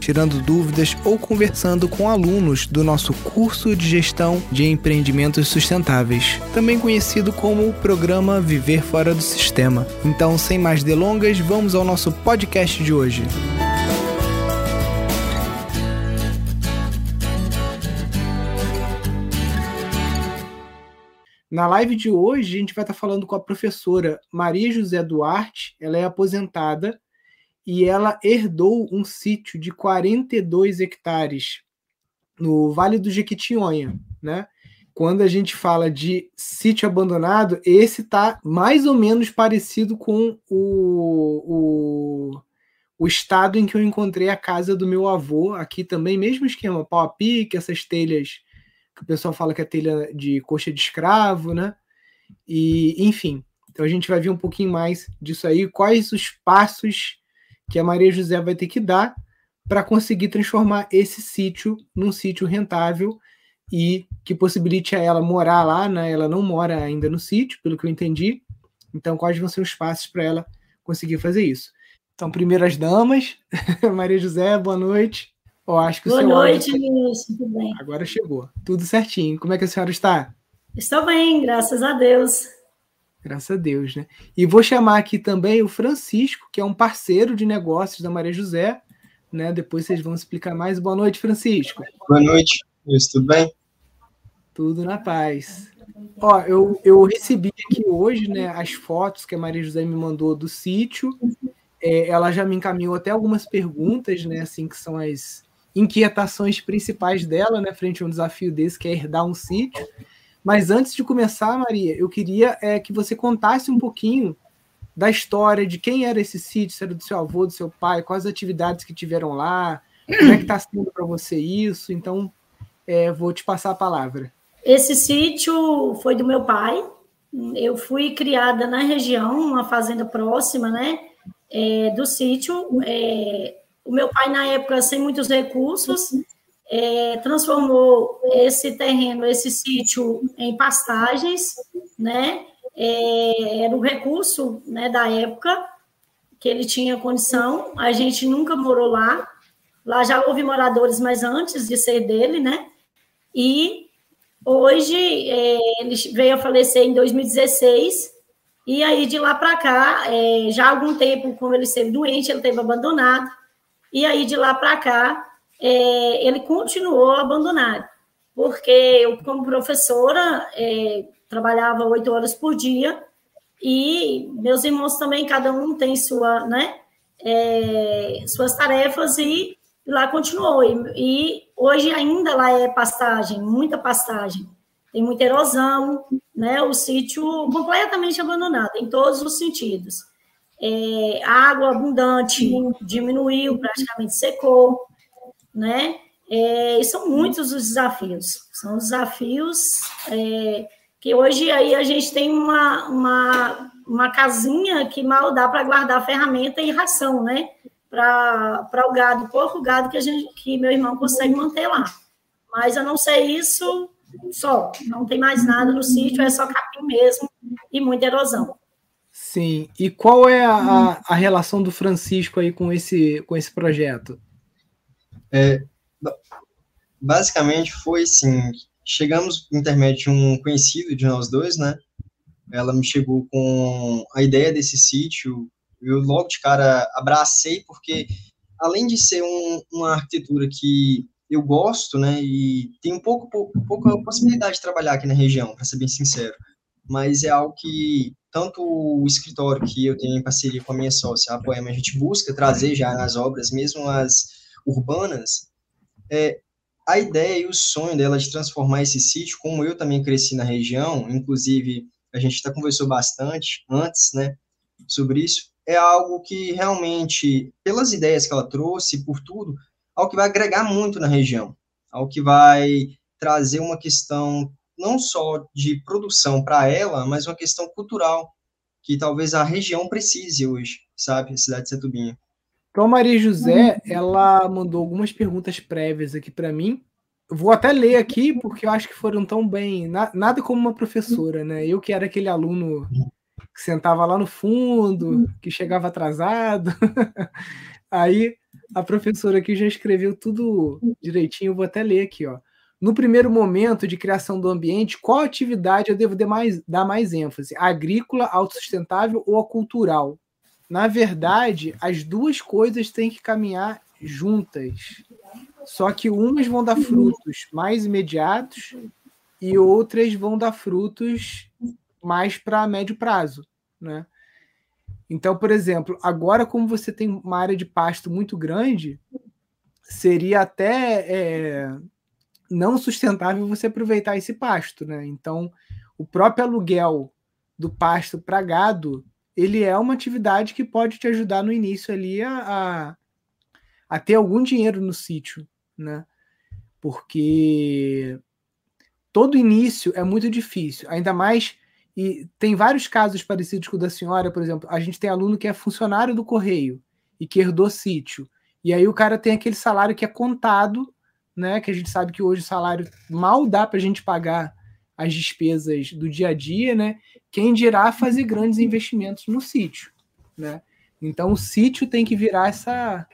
tirando dúvidas ou conversando com alunos do nosso curso de gestão de empreendimentos sustentáveis, também conhecido como o programa Viver Fora do Sistema. Então, sem mais delongas, vamos ao nosso podcast de hoje. Na live de hoje, a gente vai estar falando com a professora Maria José Duarte. Ela é aposentada e ela herdou um sítio de 42 hectares no Vale do Jequitinhonha, né? Quando a gente fala de sítio abandonado, esse tá mais ou menos parecido com o, o, o estado em que eu encontrei a casa do meu avô, aqui também, mesmo esquema, pau a pique, essas telhas que o pessoal fala que é telha de coxa de escravo, né? E, enfim, então a gente vai ver um pouquinho mais disso aí, quais os passos que a Maria José vai ter que dar para conseguir transformar esse sítio num sítio rentável e que possibilite a ela morar lá, né? Ela não mora ainda no sítio, pelo que eu entendi. Então, quais vão ser os passos para ela conseguir fazer isso? Então, primeiro as damas. Maria José, boa noite. Eu acho que boa noite, Nilson. Tudo bem? Agora chegou. Tudo certinho. Como é que a senhora está? Estou bem, graças a Deus. Graças a Deus, né? E vou chamar aqui também o Francisco, que é um parceiro de negócios da Maria José, né? Depois vocês vão explicar mais. Boa noite, Francisco. Boa noite, Isso, tudo bem? Tudo na paz. Ó, eu, eu recebi aqui hoje, né, as fotos que a Maria José me mandou do sítio. É, ela já me encaminhou até algumas perguntas, né, assim, que são as inquietações principais dela, né, frente a um desafio desse, que é herdar um sítio. Mas antes de começar, Maria, eu queria é, que você contasse um pouquinho da história de quem era esse sítio, se era do seu avô, do seu pai, quais atitividades que tiveram lá, como é que está sendo para você isso. Então, é, vou te passar a palavra. Esse sítio foi do meu pai. Eu fui criada na região, uma fazenda próxima, né, é, do sítio. É, o meu pai, na época, sem muitos recursos, é, transformou esse terreno, esse sítio, em pastagens, né? É, era o recurso né, da época que ele tinha condição. A gente nunca morou lá. Lá já houve moradores, mas antes de ser dele, né? E hoje é, ele veio a falecer em 2016. E aí, de lá para cá, é, já há algum tempo, como ele esteve doente, ele teve abandonado. E aí, de lá para cá, é, ele continuou abandonado, porque eu, como professora, é, trabalhava oito horas por dia e meus irmãos também, cada um tem sua, né, é, suas tarefas e lá continuou. E, e, hoje ainda lá é pastagem, muita pastagem, tem muita erosão, né, o sítio completamente abandonado em todos os sentidos. É, água abundante diminuiu, praticamente secou né? É, e são muitos os desafios. São desafios é, que hoje aí a gente tem uma, uma, uma casinha que mal dá para guardar ferramenta e ração, né? Para o gado, pouco gado que, a gente, que meu irmão consegue manter lá. Mas a não ser isso, só. Não tem mais nada no sítio, é só capim mesmo e muita erosão. Sim. E qual é a, a relação do Francisco aí com esse, com esse projeto? É, basicamente foi assim, chegamos intermédio de um conhecido de nós dois, né? Ela me chegou com a ideia desse sítio, eu logo de cara abracei, porque além de ser um, uma arquitetura que eu gosto, né, e tem um pouco, pouco, pouca possibilidade de trabalhar aqui na região, para ser bem sincero, mas é algo que tanto o escritório que eu tenho em parceria com a minha sócia, a Poema, a gente busca trazer já nas obras, mesmo as urbanas, é, a ideia e o sonho dela de transformar esse sítio, como eu também cresci na região, inclusive a gente até conversou bastante antes, né, sobre isso, é algo que realmente, pelas ideias que ela trouxe, por tudo, algo que vai agregar muito na região, algo que vai trazer uma questão não só de produção para ela, mas uma questão cultural que talvez a região precise hoje, sabe? A cidade de Setubinha. Então, a Maria José, ela mandou algumas perguntas prévias aqui para mim. Vou até ler aqui, porque eu acho que foram tão bem. nada como uma professora, né? Eu que era aquele aluno que sentava lá no fundo, que chegava atrasado. Aí a professora aqui já escreveu tudo direitinho, eu vou até ler aqui, ó. No primeiro momento de criação do ambiente, qual atividade eu devo dar mais, dar mais ênfase? A agrícola, autossustentável ou a cultural? Na verdade, as duas coisas têm que caminhar juntas. Só que umas vão dar frutos mais imediatos e outras vão dar frutos mais para médio prazo, né? Então, por exemplo, agora como você tem uma área de pasto muito grande, seria até é, não sustentável você aproveitar esse pasto, né? Então, o próprio aluguel do pasto para gado, ele é uma atividade que pode te ajudar no início ali a, a, a ter algum dinheiro no sítio, né? Porque todo início é muito difícil, ainda mais e tem vários casos parecidos com o da senhora, por exemplo, a gente tem aluno que é funcionário do correio e que herdou sítio. E aí o cara tem aquele salário que é contado, né? Que a gente sabe que hoje o salário mal dá para a gente pagar as despesas do dia a dia, né? Quem dirá fazer grandes investimentos no sítio, né? Então o sítio tem que virar essa,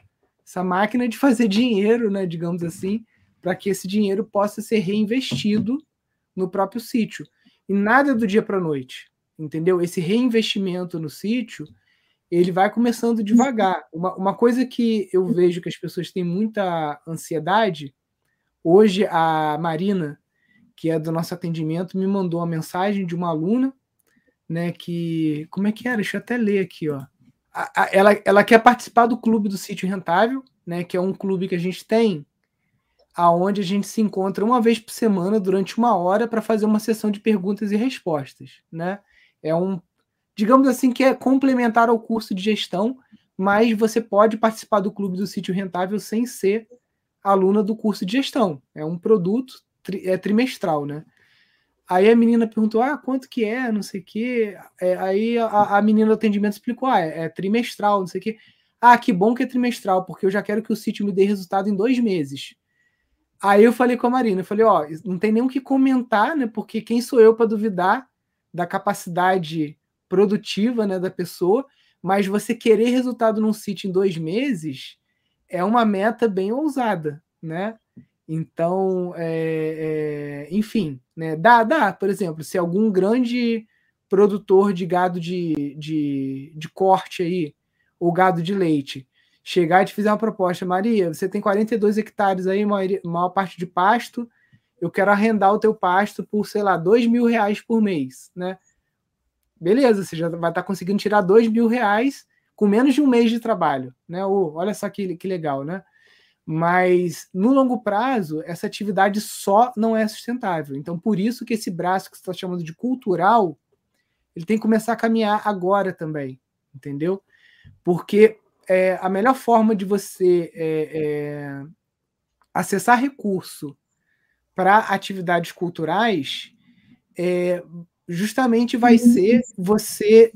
essa máquina de fazer dinheiro, né? Digamos assim, para que esse dinheiro possa ser reinvestido no próprio sítio e nada do dia para a noite, entendeu? Esse reinvestimento no sítio, ele vai começando devagar. Uma, uma coisa que eu vejo que as pessoas têm muita ansiedade, hoje a Marina, que é do nosso atendimento, me mandou uma mensagem de uma aluna, né, que, como é que era? Deixa eu até ler aqui, ó. A, a, ela, ela quer participar do clube do sítio rentável, né, que é um clube que a gente tem aonde a gente se encontra uma vez por semana durante uma hora para fazer uma sessão de perguntas e respostas, né? É um, digamos assim, que é complementar ao curso de gestão, mas você pode participar do clube do sítio rentável sem ser aluna do curso de gestão. É um produto tri, é trimestral, né? Aí a menina perguntou: ah, quanto que é? Não sei o quê. É, aí a, a, menina do atendimento explicou: ah, é, é trimestral, não sei o quê. Ah, que bom que é trimestral, porque eu já quero que o sítio me dê resultado em dois meses. Aí eu falei com a Marina, eu falei, ó, não tem nem o que comentar, né? Porque quem sou eu para duvidar da capacidade produtiva, né, da pessoa, mas você querer resultado num sítio em dois meses é uma meta bem ousada, né? Então, é, é, enfim, né? Dá, dá, por exemplo, se algum grande produtor de gado de, de, de corte aí, ou gado de leite, chegar e te fizer uma proposta, Maria, você tem 42 hectares aí, maior, maior parte de pasto, eu quero arrendar o teu pasto por, sei lá, dois mil reais por mês, né? Beleza, você já vai estar conseguindo tirar dois mil reais com menos de um mês de trabalho, né? Oh, olha só que, que legal, né? Mas no longo prazo, essa atividade só não é sustentável. Então, por isso que esse braço que você está chamando de cultural, ele tem que começar a caminhar agora também, entendeu? Porque é, a melhor forma de você é, é, acessar recurso para atividades culturais é, justamente vai uhum. ser você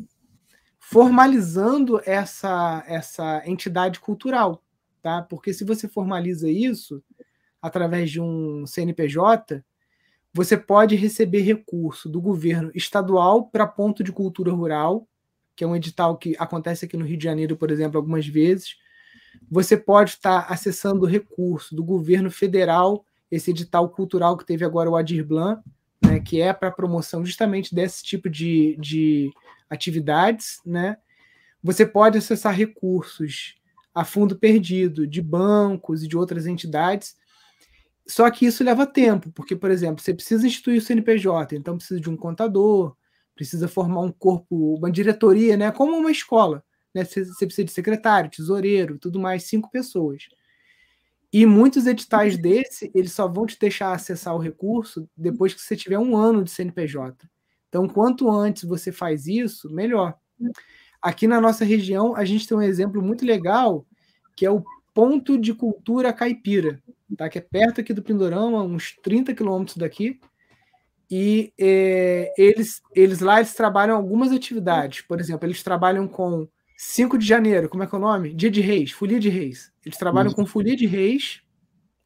formalizando essa, essa entidade cultural, tá? Porque se você formaliza isso através de um CNPJ, você pode receber recurso do governo estadual para ponto de cultura rural, que é um edital que acontece aqui no Rio de Janeiro, por exemplo, algumas vezes. Você pode estar acessando recurso do governo federal, esse edital cultural que teve agora o Adir Blanc, né, que é para promoção justamente desse tipo de, de atividades. Né? Você pode acessar recursos a fundo perdido de bancos e de outras entidades. Só que isso leva tempo, porque, por exemplo, você precisa instituir o CNPJ, então precisa de um contador, precisa formar um corpo, uma diretoria, né? Como uma escola. Né? Você, precisa de secretário, tesoureiro, tudo mais, cinco pessoas. E muitos editais desse, eles só vão te deixar acessar o recurso depois que você tiver um ano de CNPJ. Então, quanto antes você faz isso, melhor. Aqui na nossa região, a gente tem um exemplo muito legal, que é o Ponto de Cultura Caipira, tá? que é perto aqui do Pindorama, uns 30 quilômetros daqui. E é, eles, eles lá eles trabalham algumas atividades. Por exemplo, eles trabalham com 5 de janeiro, como é que é o nome? Dia de Reis, Folia de Reis. Eles trabalham com Folia de Reis,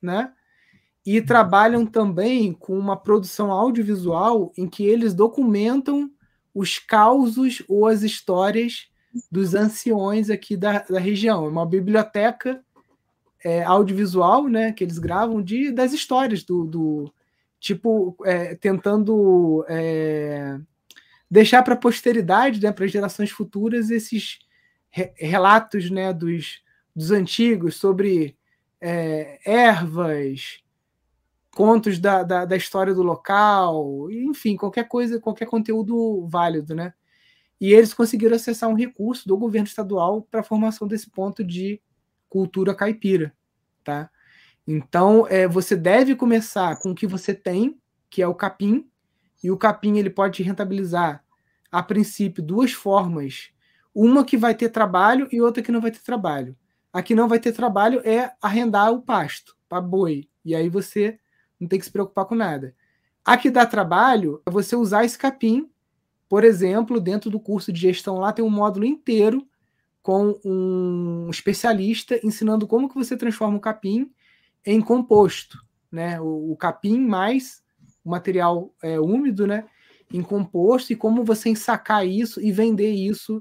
né? E trabalham também com uma produção audiovisual em que eles documentam os causos ou as histórias dos anciões aqui da, da região. É uma biblioteca é, audiovisual, né? Que eles gravam de, das histórias do, do tipo, é, tentando é, deixar para a posteridade, né, para as gerações futuras, esses relatos né, dos, dos antigos sobre é, ervas, contos da, da, da, história do local, enfim, qualquer coisa, qualquer conteúdo válido, né? E eles conseguiram acessar um recurso do governo estadual para a formação desse ponto de cultura caipira, tá? Então, é, você deve começar com o que você tem, que é o capim, e o capim ele pode rentabilizar, a princípio, duas formas uma que vai ter trabalho e outra que não vai ter trabalho. A que não vai ter trabalho é arrendar o pasto para boi. E aí você não tem que se preocupar com nada. A que dá trabalho é você usar esse capim. Por exemplo, dentro do curso de gestão lá tem um módulo inteiro com um especialista ensinando como que você transforma o capim em composto, né? O, o capim mais o material é, úmido, né? Em composto e como você ensacar isso e vender isso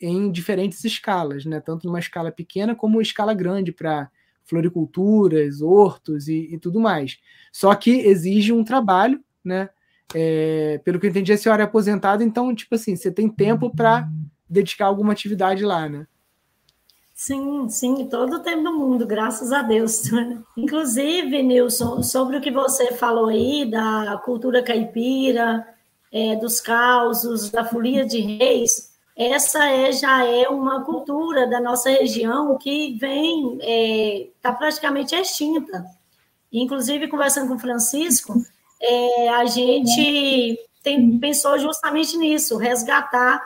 em diferentes escalas, né? tanto numa escala pequena como uma escala grande para floriculturas, hortos e, e, tudo mais. Só que exige um trabalho, né? É, pelo que eu entendi, a senhora é aposentada, então, tipo assim, você tem tempo para dedicar alguma atividade lá, né? Sim, sim, todo o tempo do mundo, graças a Deus. Inclusive, Nilson, sobre o que você falou aí da cultura caipira, é, dos causos, da folia de reis, essa é, já é uma cultura da nossa região que vem, está é, tá praticamente extinta. Inclusive, conversando com o Francisco, é, a gente tem, pensou justamente nisso, resgatar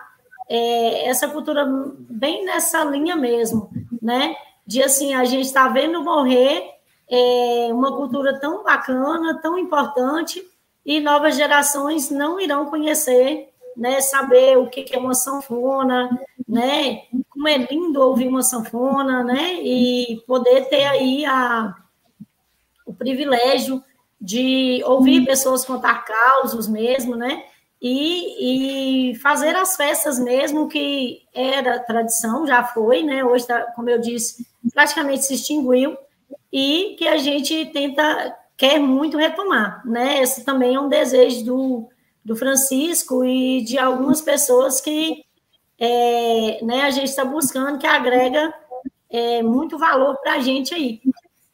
é, essa cultura bem nessa linha mesmo, né? De assim, a gente está vendo morrer é, uma cultura tão bacana, tão importante, e novas gerações não irão conhecer né, saber o que é uma sanfona, né, como é lindo ouvir uma sanfona, né, e poder ter aí a, o privilégio de ouvir pessoas contar causos mesmo, né, e, e fazer as festas mesmo que era tradição, já foi, né, hoje, tá, como eu disse, praticamente se extinguiu, e que a gente tenta, quer muito retomar, né, esse também é um desejo do do Francisco e de algumas pessoas que é, né, a gente está buscando, que agrega é, muito valor para a gente aí.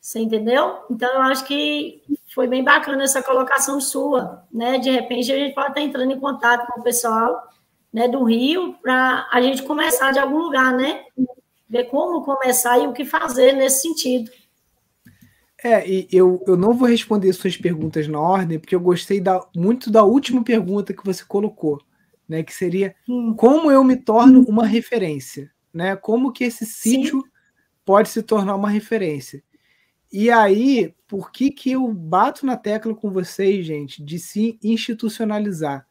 Você entendeu? Então, eu acho que foi bem bacana essa colocação sua, né? De repente, a gente pode estar entrando em contato com o pessoal né, do Rio para a gente começar de algum lugar, né? Ver como começar e o que fazer nesse sentido. É, e eu, eu não vou responder suas perguntas na ordem, porque eu gostei da, muito da última pergunta que você colocou, né? Que seria hum. como eu me torno uma referência, né? Como que esse sítio Sim. pode se tornar uma referência? E aí, por que, que eu bato na tecla com vocês, gente, de se institucionalizar?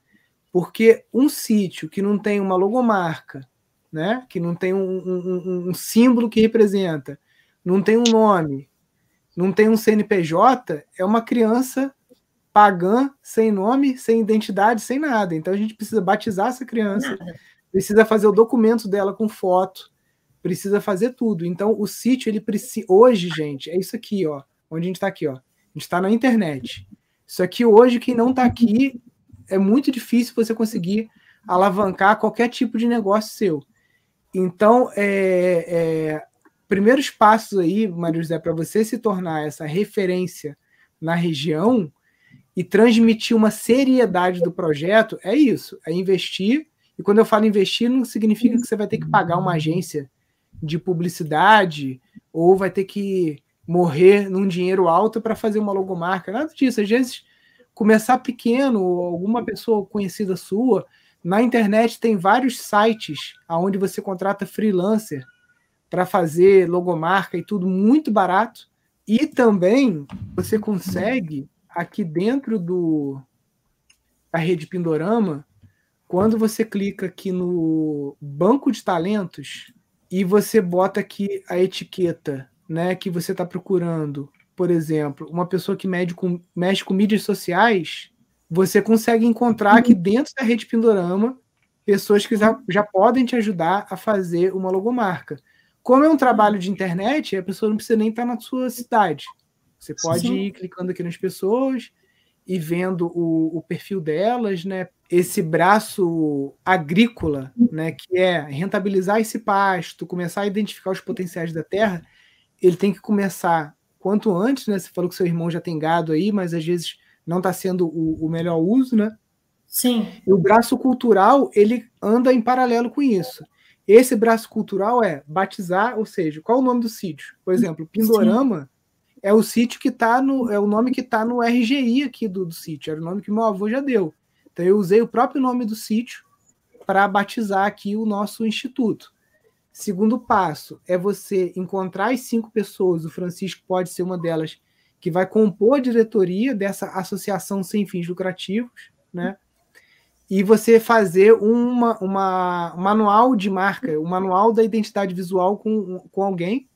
Porque um sítio que não tem uma logomarca, né? Que não tem um, um, um símbolo que representa, não tem um nome, não tem um CNPJ, é uma criança pagã, sem nome, sem identidade, sem nada. Então a gente precisa batizar essa criança, nada. precisa fazer o documento dela com foto, precisa fazer tudo. Então o sítio, ele precisa. Hoje, gente, é isso aqui, ó. Onde a gente está aqui, ó. A gente está na internet. Isso aqui hoje, quem não está aqui, é muito difícil você conseguir alavancar qualquer tipo de negócio seu. Então, é, é, primeiros passos aí, Mário José, para você se tornar essa referência na região e transmitir uma seriedade do projeto é isso, é investir. E quando eu falo investir, não significa que você vai ter que pagar uma agência de publicidade ou vai ter que morrer num dinheiro alto para fazer uma logomarca, nada disso. Às vezes, começar pequeno, alguma pessoa conhecida sua, na internet tem vários sites onde você contrata freelancer para fazer logomarca e tudo muito barato. E também você consegue aqui dentro do a rede Pindorama, quando você clica aqui no banco de talentos, e você bota aqui a etiqueta, né, que você está procurando, por exemplo, uma pessoa que mexe com, mexe com mídias sociais, você consegue encontrar aqui dentro da rede Pindorama pessoas que já, já podem te ajudar a fazer uma logomarca. Como é um trabalho de internet, a pessoa não precisa nem estar na sua cidade. Você pode Sim. ir clicando aqui nas pessoas e vendo o, o, perfil delas, né? Esse braço agrícola, né? Que é rentabilizar esse pasto, começar a identificar os potenciais da terra, ele tem que começar quanto antes, né? Você falou que seu irmão já tem gado aí, mas às vezes não está sendo o, o melhor uso, né? Sim. E o braço cultural, ele anda em paralelo com isso. Esse braço cultural é batizar, ou seja, qual o nome do sítio? Por exemplo, Pindorama Sim. É o sítio que está no. É o nome que está no RGI aqui do, do sítio. Era o nome que meu avô já deu. Então eu usei o próprio nome do sítio para batizar aqui o nosso instituto. Segundo passo é você encontrar as cinco pessoas, o Francisco pode ser uma delas, que vai compor a diretoria dessa associação sem fins lucrativos, né? e você fazer uma, uma um manual de marca, um manual da identidade visual com, com alguém.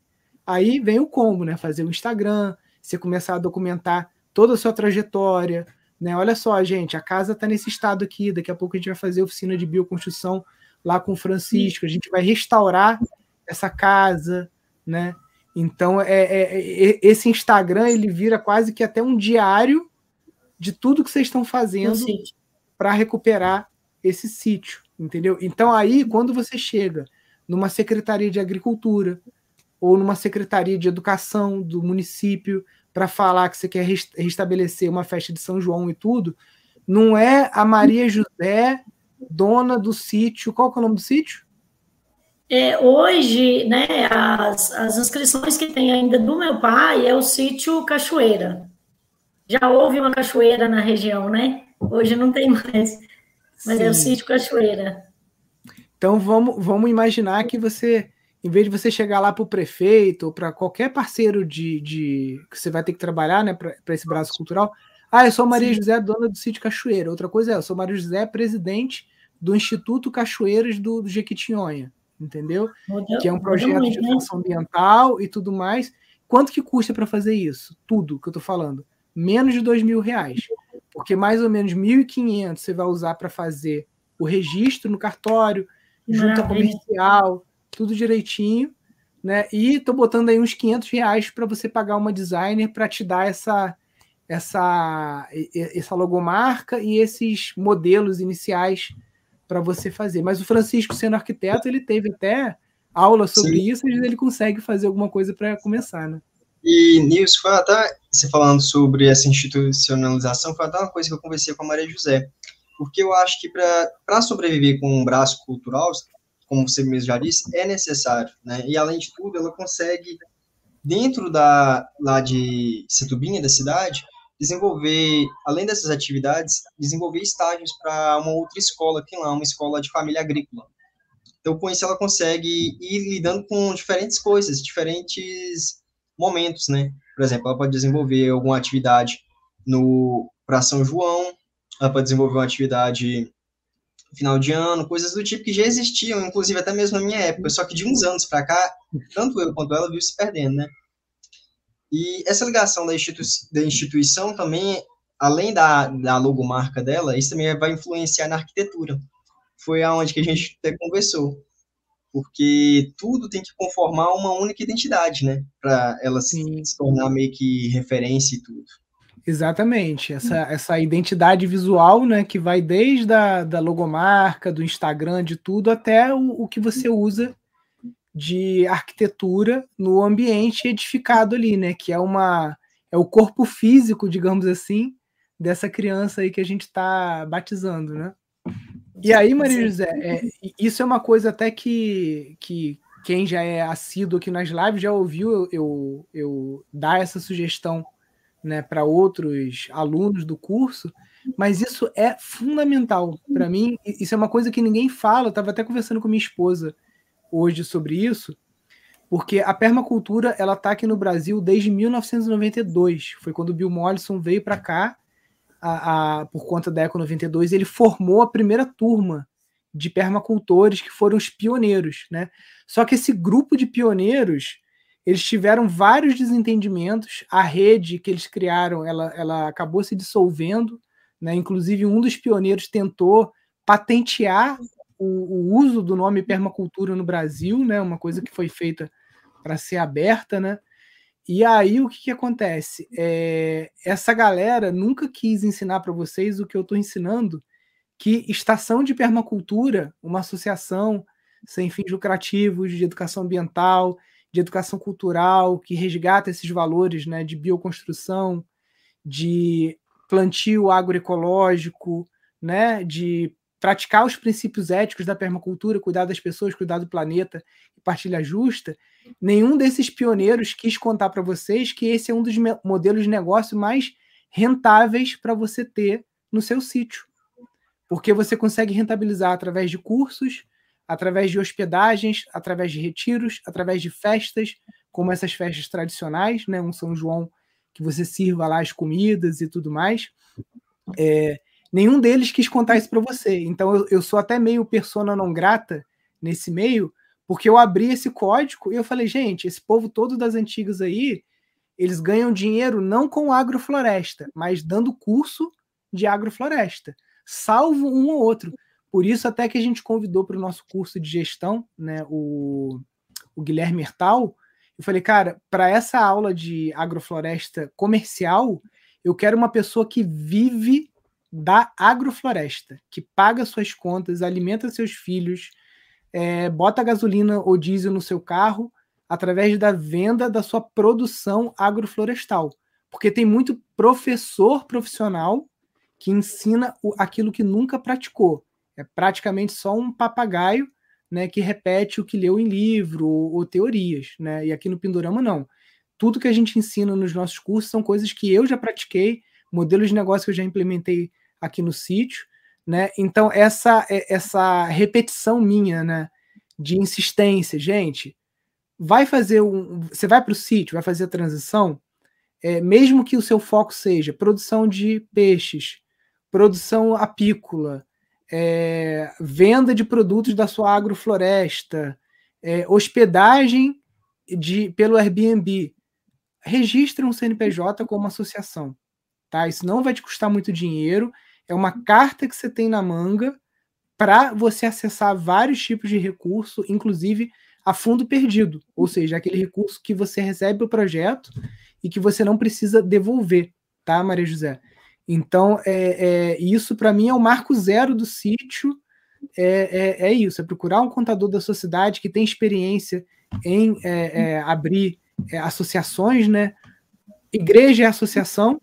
Aí vem o combo, né? Fazer o Instagram, você começar a documentar toda a sua trajetória, né? Olha só, gente, a casa está nesse estado aqui. Daqui a pouco a gente vai fazer oficina de bioconstrução lá com o Francisco. A gente vai restaurar essa casa, né? Então, é, é, é esse Instagram ele vira quase que até um diário de tudo que vocês estão fazendo para recuperar esse sítio, entendeu? Então aí, quando você chega numa secretaria de agricultura ou numa secretaria de educação do município para falar que você quer restabelecer uma festa de São João e tudo, não é a Maria José, dona do sítio. Qual que é o nome do sítio? É, hoje, né, as, as inscrições que tem ainda do meu pai é o sítio Cachoeira. Já houve uma cachoeira na região, né? Hoje não tem mais. Mas Sim. é o sítio Cachoeira. Então vamos, vamos imaginar que você, em vez de você chegar lá para o prefeito ou para qualquer parceiro de, de que você vai ter que trabalhar né, para esse braço cultural, ah, eu sou Maria Sim. José, dona do sítio Cachoeira. Outra coisa é, eu sou Maria José, presidente do Instituto Cachoeiras do, do Jequitinhonha, entendeu? Muda, que é um projeto muito, de né? educação né? ambiental e tudo mais. Quanto que custa para fazer isso? Tudo que eu estou falando. Menos de dois mil reais porque mais ou menos 1.500 você vai usar para fazer o registro no cartório, junta comercial, tudo direitinho, né? E tô botando aí uns 500 reais para você pagar uma designer para te dar essa essa essa logomarca e esses modelos iniciais para você fazer. Mas o Francisco sendo arquiteto, ele teve até aula sobre Sim. isso, e ele consegue fazer alguma coisa para começar, né? E, Nilson, foi até, você falando sobre essa institucionalização, foi até uma coisa que eu conversei com a Maria José, porque eu acho que para sobreviver com um braço cultural, como você mesmo já disse, é necessário, né? E, além de tudo, ela consegue, dentro da, lá de Setubinha, da cidade, desenvolver, além dessas atividades, desenvolver estágios para uma outra escola que lá, uma escola de família agrícola. Então, com isso, ela consegue ir lidando com diferentes coisas, diferentes momentos, né? Por exemplo, ela pode desenvolver alguma atividade no para São João, ela pode desenvolver uma atividade final de ano, coisas do tipo que já existiam, inclusive até mesmo na minha época, só que de uns anos para cá, tanto eu quanto ela viu se perdendo, né? E essa ligação da, institu da instituição também, além da, da logomarca dela, isso também vai influenciar na arquitetura. Foi aonde que a gente até conversou porque tudo tem que conformar uma única identidade, né? Para ela se, se, tornar meio que referência e tudo. Exatamente, essa, essa identidade visual, né, que vai desde a da logomarca, do Instagram, de tudo, até o, o que você usa de arquitetura no ambiente edificado ali, né, que é uma é o corpo físico, digamos assim, dessa criança aí que a gente está batizando, né? E aí, Maria José, é, isso é uma coisa até que, que quem já é assíduo aqui nas lives já ouviu eu, eu, eu dar essa sugestão né, para outros alunos do curso, mas isso é fundamental para mim. Isso é uma coisa que ninguém fala. Eu estava até conversando com minha esposa hoje sobre isso, porque a permacultura ela está aqui no Brasil desde 1992. Foi quando o Bill Mollison veio para cá a, a, por conta da Eco 92, ele formou a primeira turma de permacultores que foram os pioneiros, né? Só que esse grupo de pioneiros, eles tiveram vários desentendimentos, a rede que eles criaram, ela, ela acabou se dissolvendo, né? Inclusive um dos pioneiros tentou patentear o, o uso do nome permacultura no Brasil, né? Uma coisa que foi feita para ser aberta, né? E aí o que, que acontece? É, essa galera nunca quis ensinar para vocês o que eu estou ensinando, que Estação de Permacultura, uma associação sem fins lucrativos de educação ambiental, de educação cultural, que resgata esses valores né, de bioconstrução, de plantio agroecológico, né, de praticar os princípios éticos da permacultura, cuidar das pessoas, cuidar do planeta e partilha justa, nenhum desses pioneiros quis contar para vocês que esse é um dos modelos de negócio mais rentáveis para você ter no seu sítio. Porque você consegue rentabilizar através de cursos, através de hospedagens, através de retiros, através de festas, como essas festas tradicionais, né? Um São João que você sirva lá as comidas e tudo mais. É, nenhum deles quis contar isso para você. Então eu, eu, sou até meio persona não grata nesse meio, porque eu abri esse código e eu falei, gente, esse povo todo das antigas aí, eles ganham dinheiro não com agrofloresta, mas dando curso de agrofloresta, salvo um ou outro. Por isso até que a gente convidou para o nosso curso de gestão, né, o, o Guilherme Hertal, eu falei, cara, para essa aula de agrofloresta comercial, eu quero uma pessoa que vive da agrofloresta, que paga suas contas, alimenta seus filhos, é, bota gasolina ou diesel no seu carro através da venda da sua produção agroflorestal. Porque tem muito professor profissional que ensina o, aquilo que nunca praticou. É praticamente só um papagaio né, que repete o que leu em livro ou, ou teorias. Né? E aqui no Pindorama, não. Tudo que a gente ensina nos nossos cursos são coisas que eu já pratiquei, modelos de negócio que eu já implementei aqui no sítio, né? Então essa é, essa repetição minha, né, de insistência, gente, vai fazer um, você vai para o sítio, vai fazer a transição, é, mesmo que o seu foco seja produção de peixes, produção apícola, é, venda de produtos da sua agrofloresta, é, hospedagem de, pelo Airbnb, registre um CNPJ como associação. Tá? Isso não vai te custar muito dinheiro é uma carta que você tem na manga para você acessar vários tipos de recurso, inclusive a fundo perdido, ou seja, aquele recurso que você recebe o projeto e que você não precisa devolver, tá, Maria José? Então, é, é isso para mim é o marco zero do sítio. É, é, é, isso, é procurar um contador da sociedade que tem experiência em é, é, abrir é, associações, né? Igreja é associação,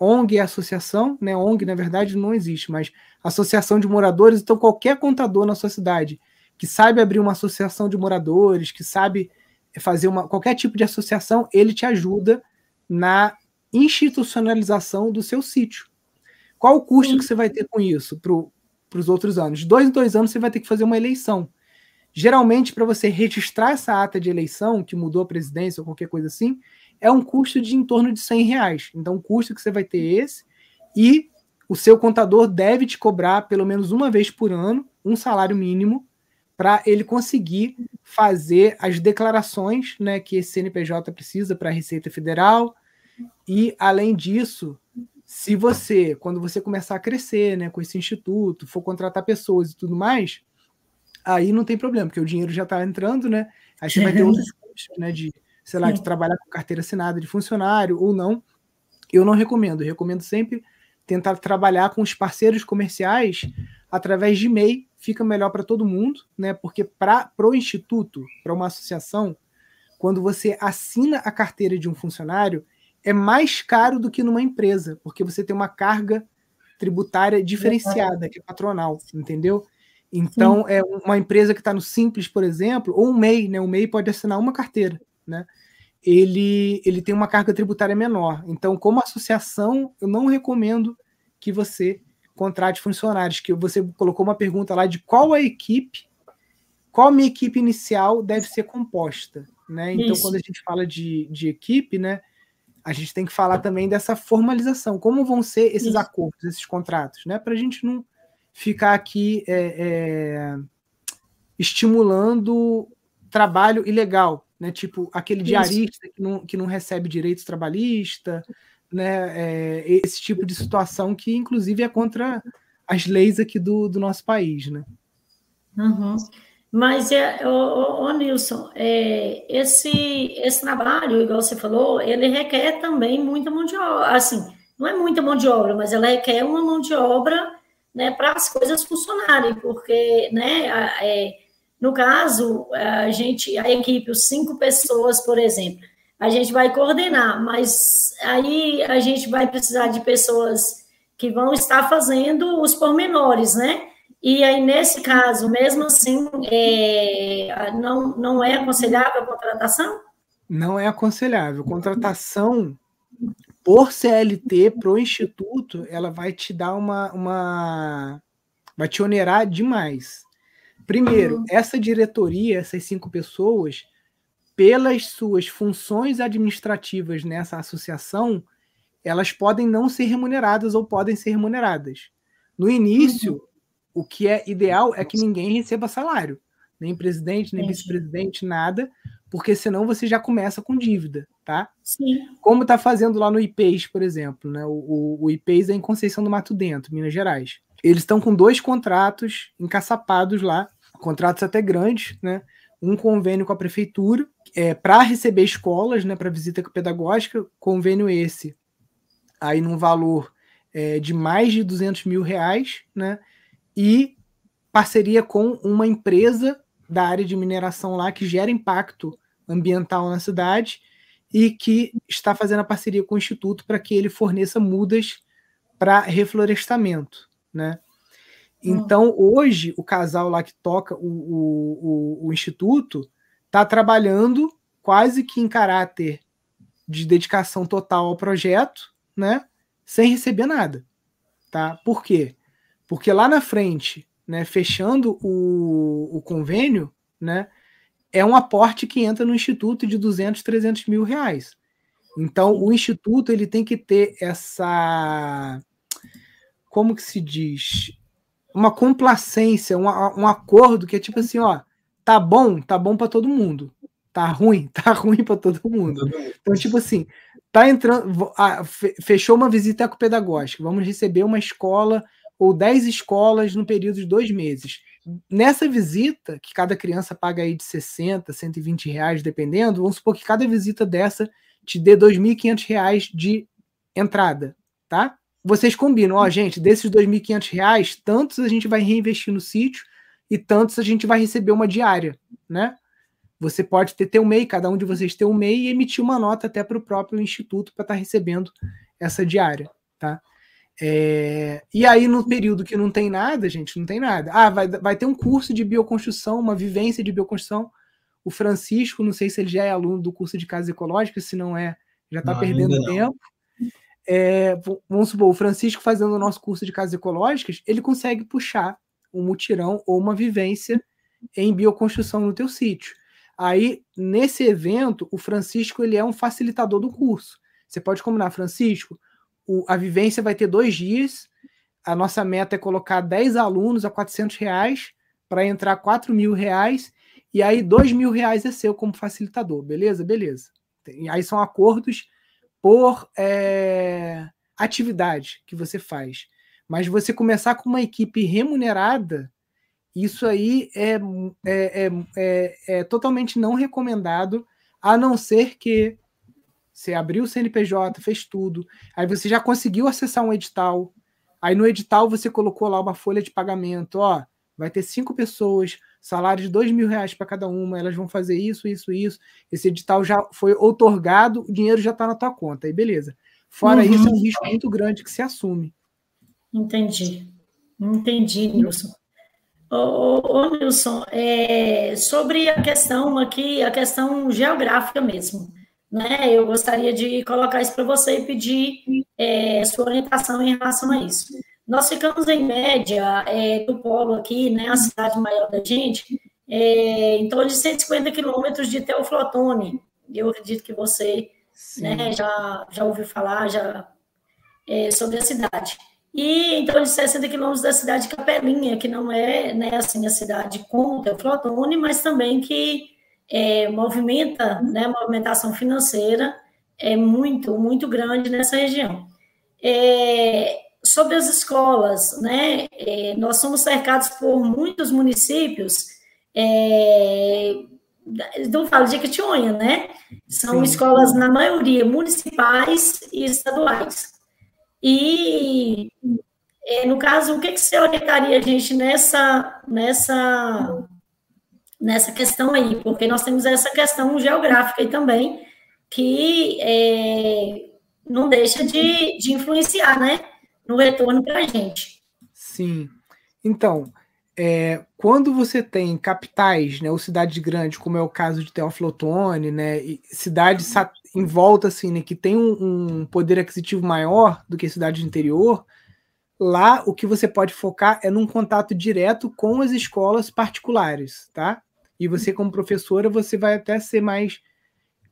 ONG é associação, né? ONG, na verdade, não existe, mas associação de moradores, então qualquer contador na sua cidade que sabe abrir uma associação de moradores, que sabe fazer uma, qualquer tipo de associação, ele te ajuda na institucionalização do seu sítio. Qual o custo Sim. que você vai ter com isso para os outros anos? De dois em dois anos você vai ter que fazer uma eleição. Geralmente, para você registrar essa ata de eleição, que mudou a presidência ou qualquer coisa assim, é um custo de em torno de 100 reais. Então, o custo que você vai ter é esse, e o seu contador deve te cobrar pelo menos uma vez por ano um salário mínimo para ele conseguir fazer as declarações né, que esse CNPJ precisa para a Receita Federal. E, além disso, se você, quando você começar a crescer né, com esse instituto, for contratar pessoas e tudo mais, aí não tem problema, porque o dinheiro já está entrando, né? Aí você vai ter outros custos, né? De sei lá, de trabalhar com carteira assinada de funcionário ou não, eu não recomendo. Eu recomendo sempre tentar trabalhar com os parceiros comerciais através de MEI, fica melhor para todo mundo, né? Porque para o instituto, para uma associação, quando você assina a carteira de um funcionário, é mais caro do que numa empresa, porque você tem uma carga tributária diferenciada, que é patronal, entendeu? Então, Sim. é uma empresa que está no Simples, por exemplo, ou um MEI, né? O MEI pode assinar uma carteira né? Ele, ele tem uma carga tributária menor. Então, como associação, eu não recomendo que você contrate funcionários. Que você colocou uma pergunta lá de qual a equipe, qual a minha equipe inicial deve ser composta, né? Então, Isso. quando a gente fala de, de equipe, né? A gente tem que falar também dessa formalização. Como vão ser esses Isso. acordos, esses contratos, né? Para a gente não ficar aqui é, é, estimulando trabalho ilegal, né? Tipo aquele Isso. diarista que não, que não recebe direitos trabalhistas, né? É, esse tipo de situação que, inclusive, é contra as leis aqui do, do nosso país, né? Uhum. Mas, é, ô, ô, Nilson, é, esse, esse trabalho, igual você falou, ele requer também muita mão de obra. Assim, não é muita mão de obra, mas ela requer uma mão de obra né, para as coisas funcionarem, porque, né, é, no caso, a gente, a equipe, os cinco pessoas, por exemplo, a gente vai coordenar, mas aí a gente vai precisar de pessoas que vão estar fazendo os pormenores, né? E aí, nesse caso, mesmo assim, é, não, não é aconselhável a contratação? Não é aconselhável. Contratação por CLT para o Instituto, ela vai te dar uma, uma. vai te onerar demais. Primeiro, uhum. essa diretoria, essas cinco pessoas, pelas suas funções administrativas nessa associação, elas podem não ser remuneradas ou podem ser remuneradas. No início, uhum o que é ideal é que ninguém receba salário, nem presidente, nem vice-presidente, nada, porque senão você já começa com dívida, tá? Sim. Como está fazendo lá no IPES, por exemplo, né? O, o IPES é em Conceição do Mato Dentro, Minas Gerais. Eles estão com dois contratos encaçapados lá, contratos até grandes, né? Um convênio com a prefeitura é, para receber escolas, né? Para visita pedagógica, convênio esse aí num valor é, de mais de 200 mil reais, né? E parceria com uma empresa da área de mineração lá que gera impacto ambiental na cidade e que está fazendo a parceria com o Instituto para que ele forneça mudas para reflorestamento, né? Então, hoje, o casal lá que toca o, o, o, o Instituto está trabalhando quase que em caráter de dedicação total ao projeto, né? Sem receber nada, tá? Por quê? Porque lá na frente, né, fechando o, o convênio, né, é um aporte que entra no instituto de 200, 300 mil reais. Então, o instituto ele tem que ter essa, como que se diz, uma complacência, um, um acordo que é tipo assim, ó, tá bom, tá bom para todo mundo, tá ruim, tá ruim para todo mundo. Então, tipo assim, tá entrando, fechou uma visita ecopedagógica, vamos receber uma escola ou 10 escolas no período de dois meses. Nessa visita, que cada criança paga aí de 60, 120 reais, dependendo, vamos supor que cada visita dessa te dê 2.500 reais de entrada, tá? Vocês combinam, ó, gente, desses 2.500 reais, tantos a gente vai reinvestir no sítio e tantos a gente vai receber uma diária, né? Você pode ter teu MEI, cada um de vocês ter um MEI e emitir uma nota até para o próprio instituto para estar tá recebendo essa diária, tá? É, e aí, no período que não tem nada, gente, não tem nada. Ah, vai, vai ter um curso de bioconstrução, uma vivência de bioconstrução. O Francisco, não sei se ele já é aluno do curso de casas ecológicas, se não é, já está perdendo tempo. É, vamos supor, o Francisco fazendo o nosso curso de casas ecológicas, ele consegue puxar um mutirão ou uma vivência em bioconstrução no teu sítio. Aí, nesse evento, o Francisco ele é um facilitador do curso. Você pode combinar, Francisco, o, a vivência vai ter dois dias. A nossa meta é colocar 10 alunos a 400 reais para entrar 4 mil reais. E aí, 2 mil reais é seu como facilitador, beleza? Beleza. E aí são acordos por é, atividade que você faz. Mas você começar com uma equipe remunerada, isso aí é, é, é, é, é totalmente não recomendado, a não ser que você abriu o CNPJ, fez tudo. Aí você já conseguiu acessar um edital. Aí no edital você colocou lá uma folha de pagamento. Ó, vai ter cinco pessoas, salário de dois mil reais para cada uma. Elas vão fazer isso, isso, isso. Esse edital já foi otorgado, o dinheiro já está na tua conta. Aí beleza. Fora uhum. isso, é um risco muito grande que se assume. Entendi. Entendi, Nilson. Ô, ô, ô Nilson, é, sobre a questão aqui, a questão geográfica mesmo né? Eu gostaria de colocar isso para você e pedir é, sua orientação em relação a isso. Nós ficamos em média é, do polo aqui, né, a cidade maior da gente, é, em torno de 150 quilômetros de Teoflotone. Eu acredito que você né, já, já ouviu falar já, é, sobre a cidade. e em torno de 60 quilômetros da cidade de Capelinha, que não é né, assim, a cidade com o Flotone, mas também que é, movimenta, né, movimentação financeira é muito, muito grande nessa região. É, sobre as escolas, né, é, nós somos cercados por muitos municípios, é, não falo de Jequitinhonha, né, são Sim. escolas, na maioria, municipais e estaduais. E, é, no caso, o que, que você orientaria a gente nessa, nessa, nessa questão aí? Porque nós temos essa questão geográfica aí também, que é, não deixa de, de influenciar, né? No retorno para a gente. Sim. Então, é, quando você tem capitais, né, ou cidades grandes, como é o caso de Teoflotone, né, cidades em volta, assim, né, que tem um, um, poder aquisitivo maior do que cidades interior, lá o que você pode focar é num contato direto com as escolas particulares, tá? E você, como professora, você vai até ser mais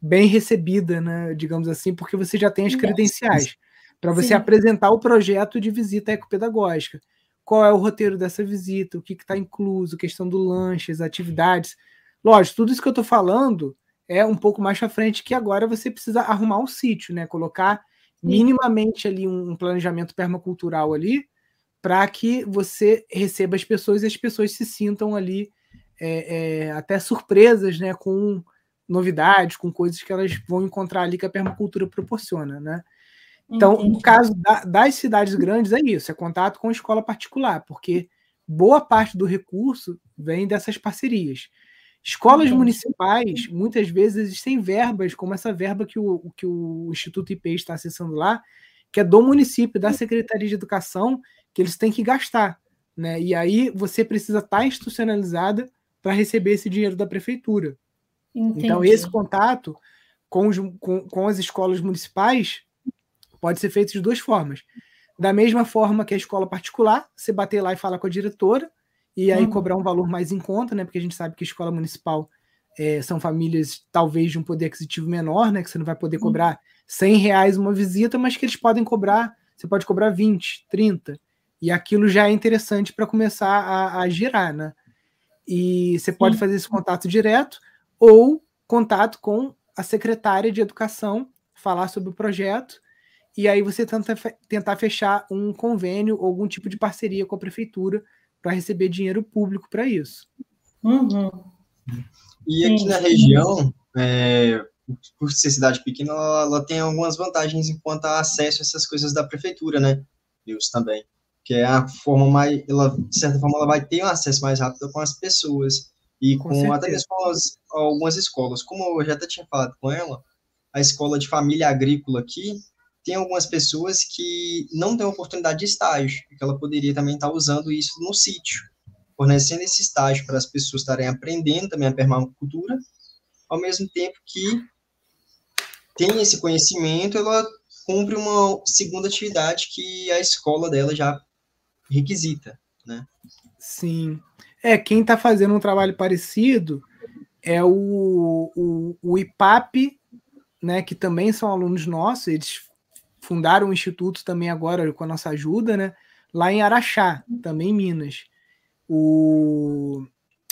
bem recebida, né, digamos assim, porque você já tem as credenciais para você Sim. apresentar o projeto de visita ecopedagógica. Qual é o roteiro dessa visita, o que está incluso, questão do lanche, as atividades. Lógico, tudo isso que eu estou falando é um pouco mais para frente, que agora você precisa arrumar um sítio, né? Colocar minimamente ali um planejamento permacultural ali, para que você receba as pessoas e as pessoas se sintam ali é, é, até surpresas, né? Com novidades, com coisas que elas vão encontrar ali que a permacultura proporciona, né? Então, Entendi. no caso da, das cidades grandes, é isso, é contato com escola particular, porque boa parte do recurso vem dessas parcerias. Escolas Entendi. municipais, muitas vezes, existem verbas, como essa verba que o, que o Instituto IP está acessando lá, que é do município, da Secretaria de Educação, que eles têm que gastar. Né? E aí você precisa estar institucionalizada para receber esse dinheiro da prefeitura. Entendi. Então, esse contato com, os, com, com as escolas municipais pode ser feito de duas formas. Da mesma forma que a escola particular, você bater lá e falar com a diretora, e aí uhum. cobrar um valor mais em conta, né? Porque a gente sabe que a escola municipal é, são famílias talvez de um poder aquisitivo menor, né? Que você não vai poder cobrar uhum. 100 reais uma visita, mas que eles podem cobrar, você pode cobrar 20, 30. E aquilo já é interessante para começar a, a, girar, né? E você pode fazer esse contato direto ou contato com a secretária de educação, falar sobre o projeto, e aí você tenta tentar fechar um convênio ou algum tipo de parceria com a prefeitura para receber dinheiro público para isso. Uhum. E aqui Sim. na região, é, por ser cidade pequena, ela, ela, tem algumas vantagens enquanto a acesso a essas coisas da prefeitura, né? Deus também. Que é a forma mais, ela, de certa forma, ela vai ter um acesso mais rápido com as pessoas e com, com até mesmo as, algumas escolas. Como eu já até tinha falado com ela, a escola de família agrícola aqui tem algumas pessoas que não têm oportunidade de estágio, que ela poderia também estar usando isso no sítio, fornecendo esse estágio para as pessoas estarem aprendendo também a permacultura, ao mesmo tempo que tem esse conhecimento, ela cumpre uma segunda atividade que a escola dela já requisita, né? Sim. É, quem está fazendo um trabalho parecido é o, o, o IPAP, né, que também são alunos nossos, eles fundaram um instituto também agora com a nossa ajuda, né, lá em Araxá, também em Minas. O,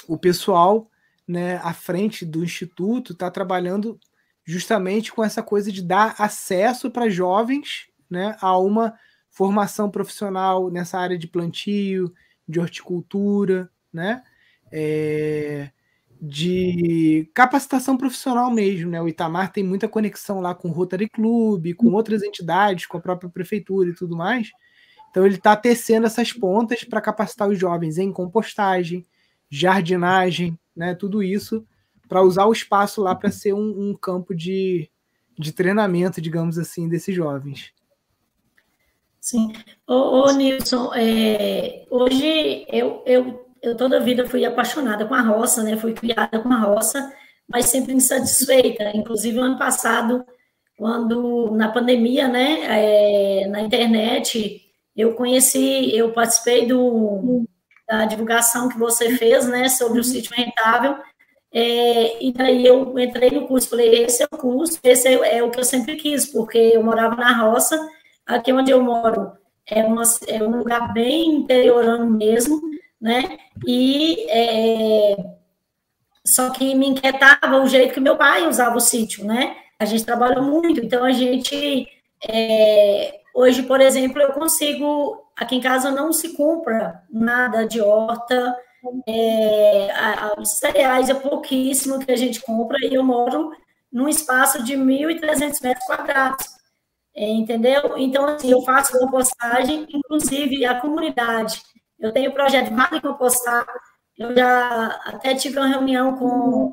o pessoal né, à frente do instituto está trabalhando justamente com essa coisa de dar acesso para jovens né, a uma formação profissional nessa área de plantio, de horticultura, né? É, de capacitação profissional mesmo, né? O Itamar tem muita conexão lá com o Rotary Club, com outras entidades, com a própria prefeitura e tudo mais. Então ele está tecendo essas pontas para capacitar os jovens em compostagem, jardinagem, né? Tudo isso para usar o espaço lá para ser um, um, campo de, de treinamento, digamos assim, desses jovens. Sim. Ô, ô Nilson, é, hoje eu, eu eu toda a vida fui apaixonada com a roça, né? Fui criada com a roça, mas sempre insatisfeita. Inclusive, ano passado, quando na pandemia, né, é, na internet, eu conheci, eu participei do, da divulgação que você fez, né, sobre o sítio rentável. É, e daí eu entrei no curso, falei, esse é o curso, esse é, é o que eu sempre quis, porque eu morava na roça, aqui onde eu moro, é, uma, é um lugar bem interiorano mesmo, né? E é, só que me inquietava o jeito que meu pai usava o sítio, né? A gente trabalhou muito, então a gente é, hoje, por exemplo, eu consigo aqui em casa não se compra nada de horta, é, os cereais é pouquíssimo que a gente compra e eu moro num espaço de 1.300 metros quadrados, é, entendeu? Então, assim, eu faço compostagem, inclusive a comunidade. Eu tenho o projeto Vale Compostar, eu já até tive uma reunião com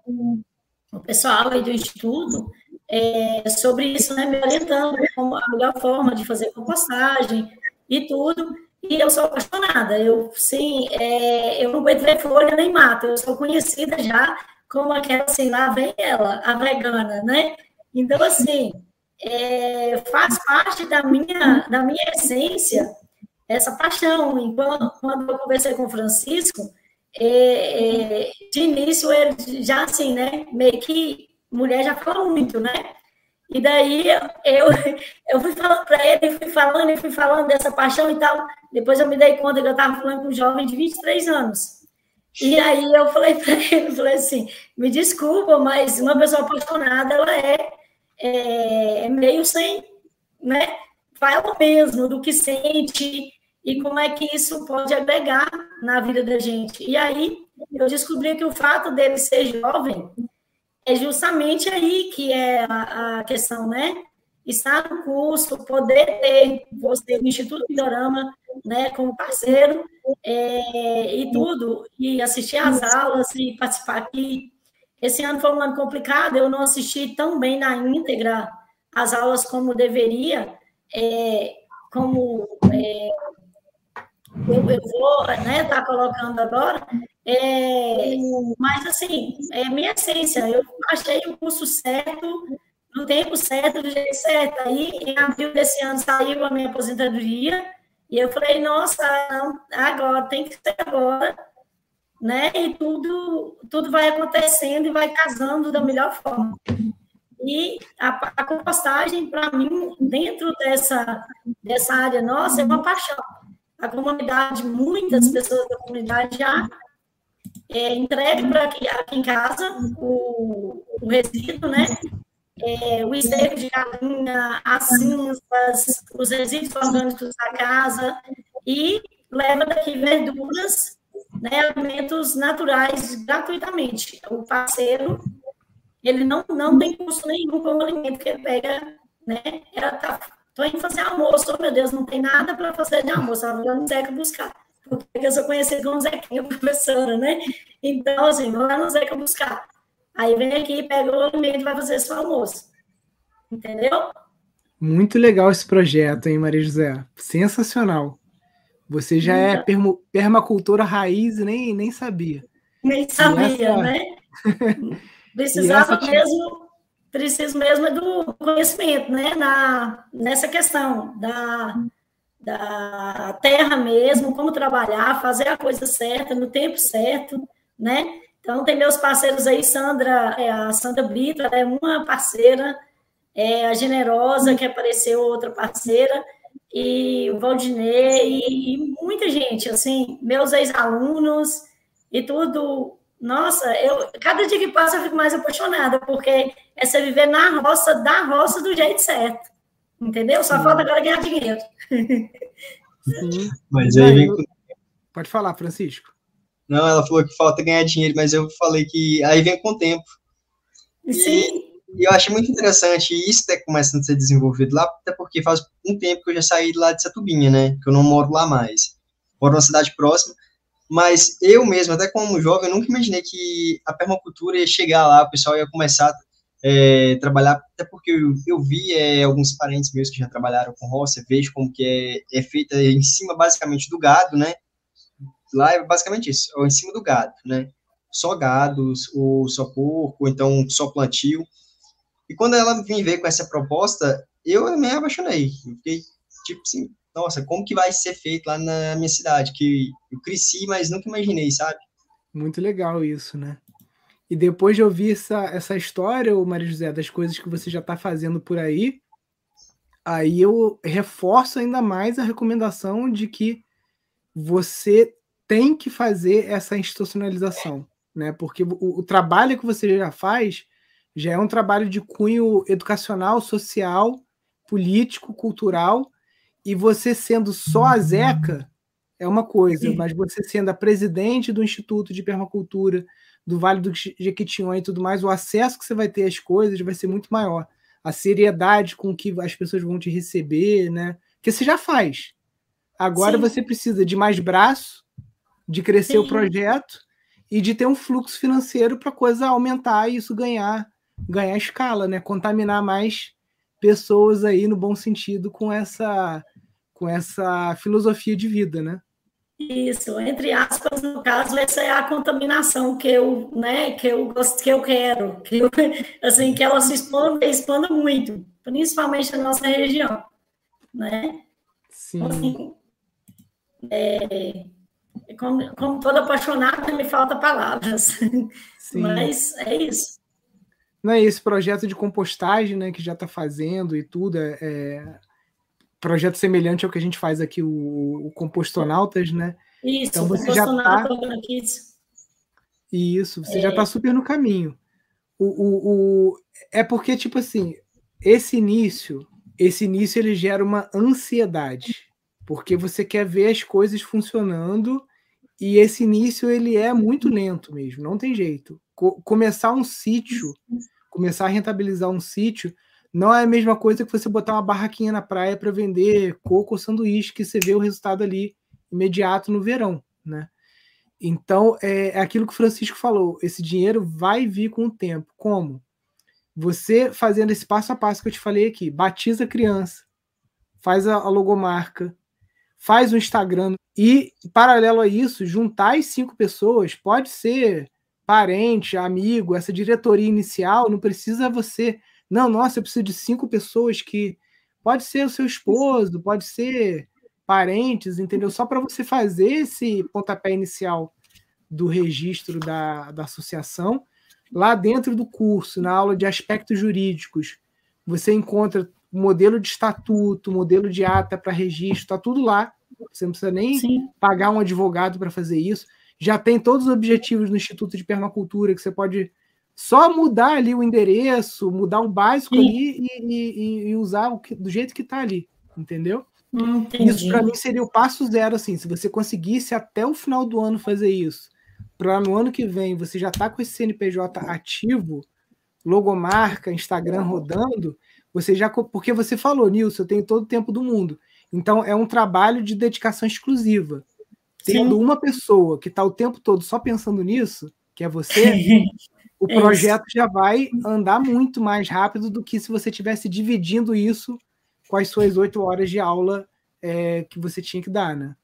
o pessoal aí do Instituto é, sobre isso, né, me orientando como a melhor forma de fazer compostagem e tudo. E eu sou apaixonada. Eu, sim, é, eu não aguento ver folha nem mato. Eu sou conhecida já como aquela, assim, lá vem ela, a vegana, né? Então, assim, é, faz parte da minha, da minha essência essa paixão. E quando, eu conversei com o Francisco, é, é, de início ele já assim, né? Meio que mulher já fala muito, né? E daí eu, eu fui falando para ele, fui falando, e fui falando dessa paixão e tal. Depois eu me dei conta que eu estava falando com um jovem de 23 anos. E aí eu falei para ele, falei assim, me desculpa, mas uma pessoa apaixonada, ela é, é, é meio sem, né? Fala mesmo do que sente e como é que isso pode agregar na vida da gente. E aí eu descobri que o fato dele ser jovem é justamente aí que é a, a questão, né? Estar no curso, poder ter você no Instituto Pindorama, né, como parceiro, é, e tudo, e assistir às aulas e participar aqui. Esse ano foi um ano complicado, eu não assisti tão bem na íntegra as aulas como deveria, é, como é, eu, eu, vou estar né, tá colocando agora, é, mas, assim, é minha essência. Eu achei o curso certo, no tempo certo, do jeito certo. Aí, em abril desse ano, saiu a minha aposentadoria. E eu falei, nossa, agora, tem que ser agora. Né? E tudo, tudo vai acontecendo e vai casando da melhor forma. E a, a compostagem, para mim, dentro dessa, dessa área nossa, é uma paixão. A comunidade, muitas pessoas da comunidade já é, para aqui, aqui, em casa o, o resíduo, né? É, o esterco de galinha, as cinzas, os resíduos orgânicos da casa e leva daqui verduras, né, alimentos naturais gratuitamente. O parceiro, ele não, não tem custo nenhum com o alimento que ele pega, né? Tá, tô indo fazer almoço, oh, meu Deus, não tem nada para fazer de almoço, ela vai no Zeca buscar porque eu sou conhecida como Zequinha, professora, né? Então, assim, vou lá no Zeca buscar. Aí vem aqui, pega o alimento e vai fazer seu almoço. Entendeu? Muito legal esse projeto, hein, Maria José? Sensacional. Você já é permo, permacultora raiz e nem, nem sabia. Nem sabia, essa... né? Precisava essa... mesmo, preciso mesmo do conhecimento, né? Na, nessa questão da da terra mesmo, como trabalhar, fazer a coisa certa, no tempo certo, né? Então, tem meus parceiros aí, Sandra, é, a Sandra Brito, é uma parceira, é, a Generosa, que apareceu outra parceira, e o Valdinei, e, e muita gente, assim, meus ex-alunos, e tudo. Nossa, eu, cada dia que passa eu fico mais apaixonada, porque é você viver na roça, da roça do jeito certo. Entendeu? Só falta agora ganhar dinheiro. Sim. Mas aí vem. Pode falar, Francisco. Não, ela falou que falta ganhar dinheiro, mas eu falei que aí vem com o tempo. Sim. E, eu acho muito interessante, e isso está começando a ser desenvolvido lá, até porque faz um tempo que eu já saí lá de Satubinha, né? Que eu não moro lá mais. Moro numa cidade próxima. Mas eu mesmo, até como jovem, eu nunca imaginei que a permacultura ia chegar lá, o pessoal ia começar é, trabalhar, até porque eu, eu vi é, alguns parentes meus que já trabalharam com roça, vejo como que é, é feita em cima basicamente do gado, né? Lá é basicamente isso, é em cima do gado, né? Só gados, ou só porco, ou então só plantio. E quando ela vem ver com essa proposta, eu me apaixonei. Fiquei, tipo assim, nossa, como que vai ser feito lá na minha cidade? Que eu cresci, mas nunca imaginei, sabe? Muito legal isso, né? E depois de ouvir essa, essa história, o Maria José, das coisas que você já está fazendo por aí, aí eu reforço ainda mais a recomendação de que você tem que fazer essa institucionalização, né? Porque o, o trabalho que você já faz já é um trabalho de cunho educacional, social, político, cultural, e você sendo só a Zeca é uma coisa, mas você sendo a presidente do Instituto de Permacultura do Vale do Jequitinhonha e tudo mais, o acesso que você vai ter às coisas vai ser muito maior. A seriedade com que as pessoas vão te receber, né? Que você já faz. Agora Sim. você precisa de mais braço, de crescer Sim. o projeto e de ter um fluxo financeiro para a coisa aumentar e isso ganhar ganhar escala, né? Contaminar mais pessoas aí no bom sentido com essa com essa filosofia de vida, né? Isso, entre aspas, no caso, essa é a contaminação que eu, né, que eu gosto, que eu quero, que eu, assim, que ela se expanda, expanda muito, principalmente na nossa região, né? Sim. Assim, é, como, como toda apaixonada, me falta palavras, Sim. mas é isso. Não é esse projeto de compostagem, né, que já está fazendo e tudo, é, é projeto semelhante ao que a gente faz aqui, o, o Compostonautas, né? Isso, então você já tá... Isso, você é. já está super no caminho. O, o, o, é porque, tipo assim, esse início, esse início ele gera uma ansiedade, porque você quer ver as coisas funcionando e esse início ele é muito lento mesmo, não tem jeito. Co começar um sítio, começar a rentabilizar um sítio, não é a mesma coisa que você botar uma barraquinha na praia para vender coco ou sanduíche, que você vê o resultado ali imediato no verão, né? Então, é, é aquilo que o Francisco falou: esse dinheiro vai vir com o tempo. Como? Você fazendo esse passo a passo que eu te falei aqui, batiza a criança, faz a, logomarca, faz o Instagram e, paralelo a isso, juntar as cinco pessoas, pode ser parente, amigo, essa diretoria inicial, não precisa você não, nossa, eu preciso de cinco pessoas que. Pode ser o seu esposo, pode ser parentes, entendeu? Só para você fazer esse pontapé inicial do registro da, da associação. Lá dentro do curso, na aula de aspectos jurídicos, você encontra o modelo de estatuto, modelo de ata para registro, está tudo lá. Você não precisa nem Sim. pagar um advogado para fazer isso. Já tem todos os objetivos no Instituto de Permacultura que você pode só mudar ali o endereço, mudar o básico Sim. ali e, e, e, usar que, do jeito que está ali, entendeu? Entendi. Isso para mim seria o passo zero, assim, se você conseguisse até o final do ano fazer isso, para no ano que vem você já tá com esse CNPJ ativo, logomarca, Instagram rodando, você já porque você falou, Nilson, eu tenho todo o tempo do mundo. Então é um trabalho de dedicação exclusiva. Tendo Sim. uma pessoa que está o tempo todo só pensando nisso, que é você, o é projeto já vai andar muito mais rápido do que se você tivesse dividindo isso com as suas oito horas de aula é, que você tinha que dar, né?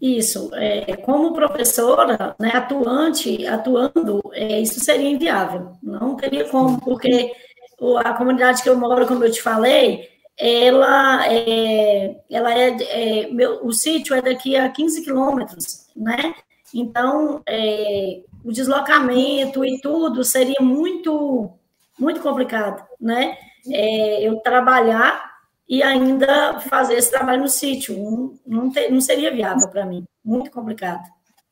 Isso, é, como professora, né, atuante, atuando, é, isso seria inviável, não teria como, porque a comunidade que eu moro, como eu te falei, ela é, ela é, é meu, o sítio é daqui a 15 quilômetros, né? Então, é, o deslocamento e tudo seria muito, muito complicado, né? É, eu trabalhar e ainda fazer esse trabalho no sítio, não, não, não seria viável para mim, muito complicado.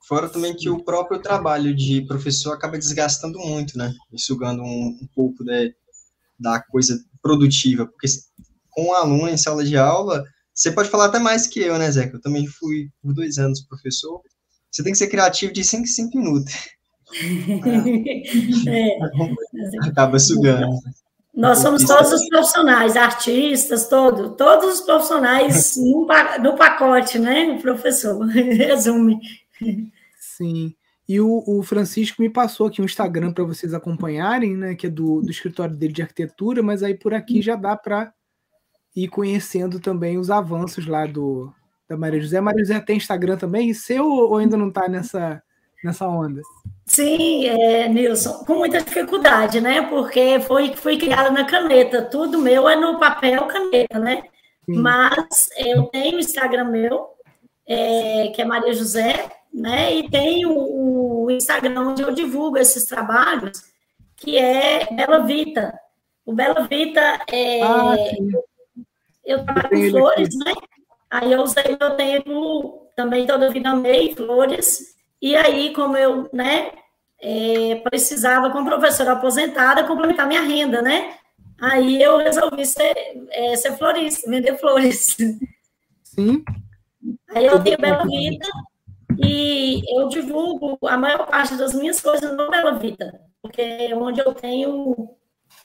Fora também que o próprio trabalho de professor acaba desgastando muito, né? E sugando um, um pouco de, da coisa produtiva, porque com um aluno em sala de aula, você pode falar até mais que eu, né, Zeca? Eu também fui por dois anos professor. Você tem que ser criativo de 5 em 5 minutos. é. Acaba sugando. Nós somos todos os profissionais, artistas, todo, todos os profissionais no, no pacote, né, professor? Resume. Sim. E o, o, Francisco me passou aqui um Instagram para vocês acompanharem, né? Que é do, do escritório dele de arquitetura, mas aí por aqui já dá para ir conhecendo também os avanços lá do da Maria José. Maria José tem Instagram também? E seu ou ainda não está nessa, nessa onda? Sim, é, Nilson, com muita dificuldade, né? Porque foi, foi criada na caneta, tudo meu é no papel caneta, né? Sim. Mas eu tenho o Instagram meu, é, que é Maria José, né? E tenho o Instagram onde eu divulgo esses trabalhos, que é Bela Vita. O Bela Vita é. Ah, eu trabalho com flores, aqui. né? Aí eu usei meu tempo, também toda vida amei flores. E aí, como eu, né, é, precisava, como professora aposentada, complementar minha renda, né? Aí eu resolvi ser, é, ser florista, vender flores. Sim. Aí eu tenho Bela Vida e eu divulgo a maior parte das minhas coisas no Bela Vida, porque é onde eu tenho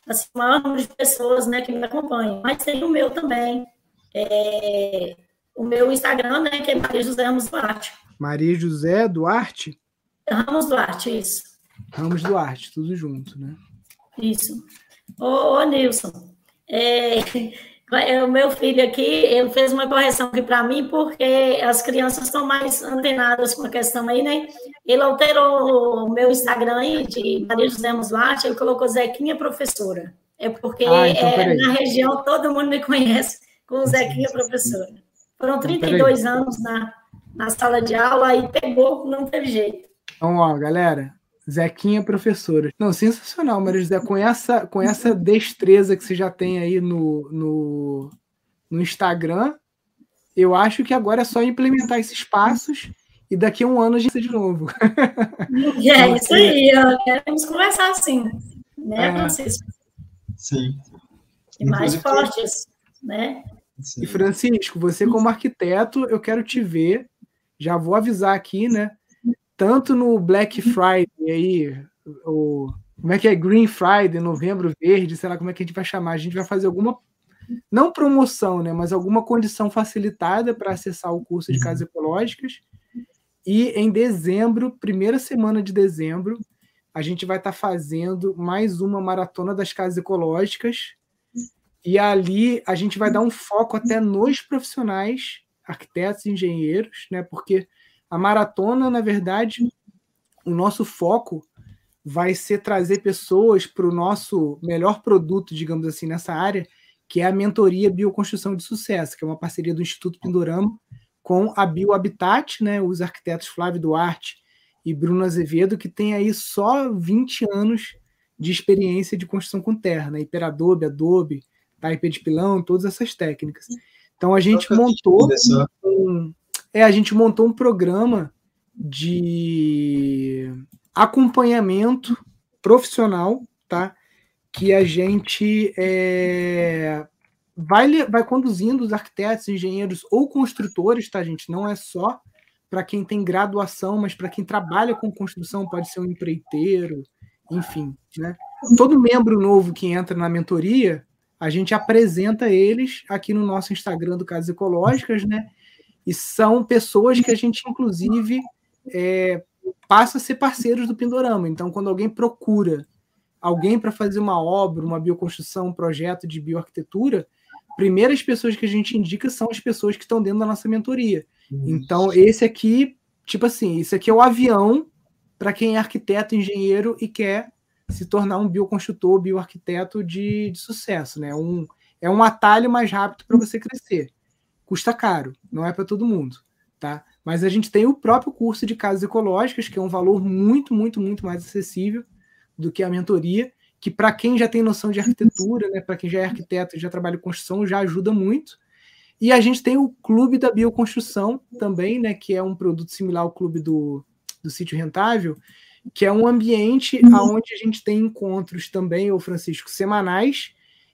assim, o maior número de pessoas né, que me acompanham. Mas tem o meu também. É, o meu Instagram, né, que é Maria José Ramos Duarte. Maria José Duarte? Ramos Duarte, isso. Ramos Duarte, tudo junto, né? Isso. Ô, ô Nilson, é, o meu filho aqui, ele fez uma correção aqui para mim, porque as crianças estão mais antenadas com a questão aí, né? Ele alterou o meu Instagram aí, de Maria José Muslarte, ele colocou Zequinha Professora. É porque ah, então, é, na região todo mundo me conhece com Zequinha Professora. Foram 32 então, anos na, na sala de aula e pegou, não teve jeito. Então, ó, galera, Zequinha professora. Não, sensacional, Maria José, com essa, com essa destreza que você já tem aí no, no, no Instagram, eu acho que agora é só implementar esses passos e daqui a um ano a gente de novo. É isso aí, queremos conversar assim, né, é. Francisco? Sim. E mais fortes, né? Sim. E Francisco, você como arquiteto, eu quero te ver. Já vou avisar aqui, né? Tanto no Black Friday aí, o como é que é Green Friday, Novembro Verde, sei lá como é que a gente vai chamar. A gente vai fazer alguma não promoção, né, mas alguma condição facilitada para acessar o curso de uhum. casas ecológicas. E em dezembro, primeira semana de dezembro, a gente vai estar tá fazendo mais uma maratona das casas ecológicas. E ali a gente vai dar um foco até nos profissionais, arquitetos, engenheiros, né? Porque a maratona, na verdade, o nosso foco vai ser trazer pessoas para o nosso melhor produto, digamos assim, nessa área, que é a mentoria Bioconstrução de Sucesso, que é uma parceria do Instituto Pindorama com a Biohabitat, né, os arquitetos Flávio Duarte e Bruno Azevedo, que tem aí só 20 anos de experiência de construção com terra, né, Hiperadobe, Adobe, Taipe de pilão, todas essas técnicas. Então a gente montou um, é, a gente montou um programa de acompanhamento profissional, tá? Que a gente é, vai, vai conduzindo os arquitetos, engenheiros ou construtores, tá, gente? Não é só para quem tem graduação, mas para quem trabalha com construção, pode ser um empreiteiro, enfim, né? Todo membro novo que entra na mentoria, a gente apresenta eles aqui no nosso Instagram do Casas Ecológicas, né? E são pessoas que a gente, inclusive, é, passa a ser parceiros do Pindorama. Então, quando alguém procura alguém para fazer uma obra, uma bioconstrução, um projeto de bioarquitetura, primeiras pessoas que a gente indica são as pessoas que estão dentro da nossa mentoria. Então, esse aqui, tipo assim, isso aqui é o avião para quem é arquiteto, engenheiro e quer se tornar um bioconstrutor, bioarquiteto de, de sucesso, né? Um, é um atalho mais rápido para você crescer custa caro, não é para todo mundo, tá? Mas a gente tem o próprio curso de casas ecológicas, que é um valor muito, muito, muito mais acessível do que a mentoria, que para quem já tem noção de arquitetura, né, para quem já é arquiteto e já trabalha com construção, já ajuda muito. E a gente tem o Clube da Bioconstrução também, né, que é um produto similar ao Clube do, do Sítio Rentável, que é um ambiente onde a gente tem encontros também, o Francisco, semanais,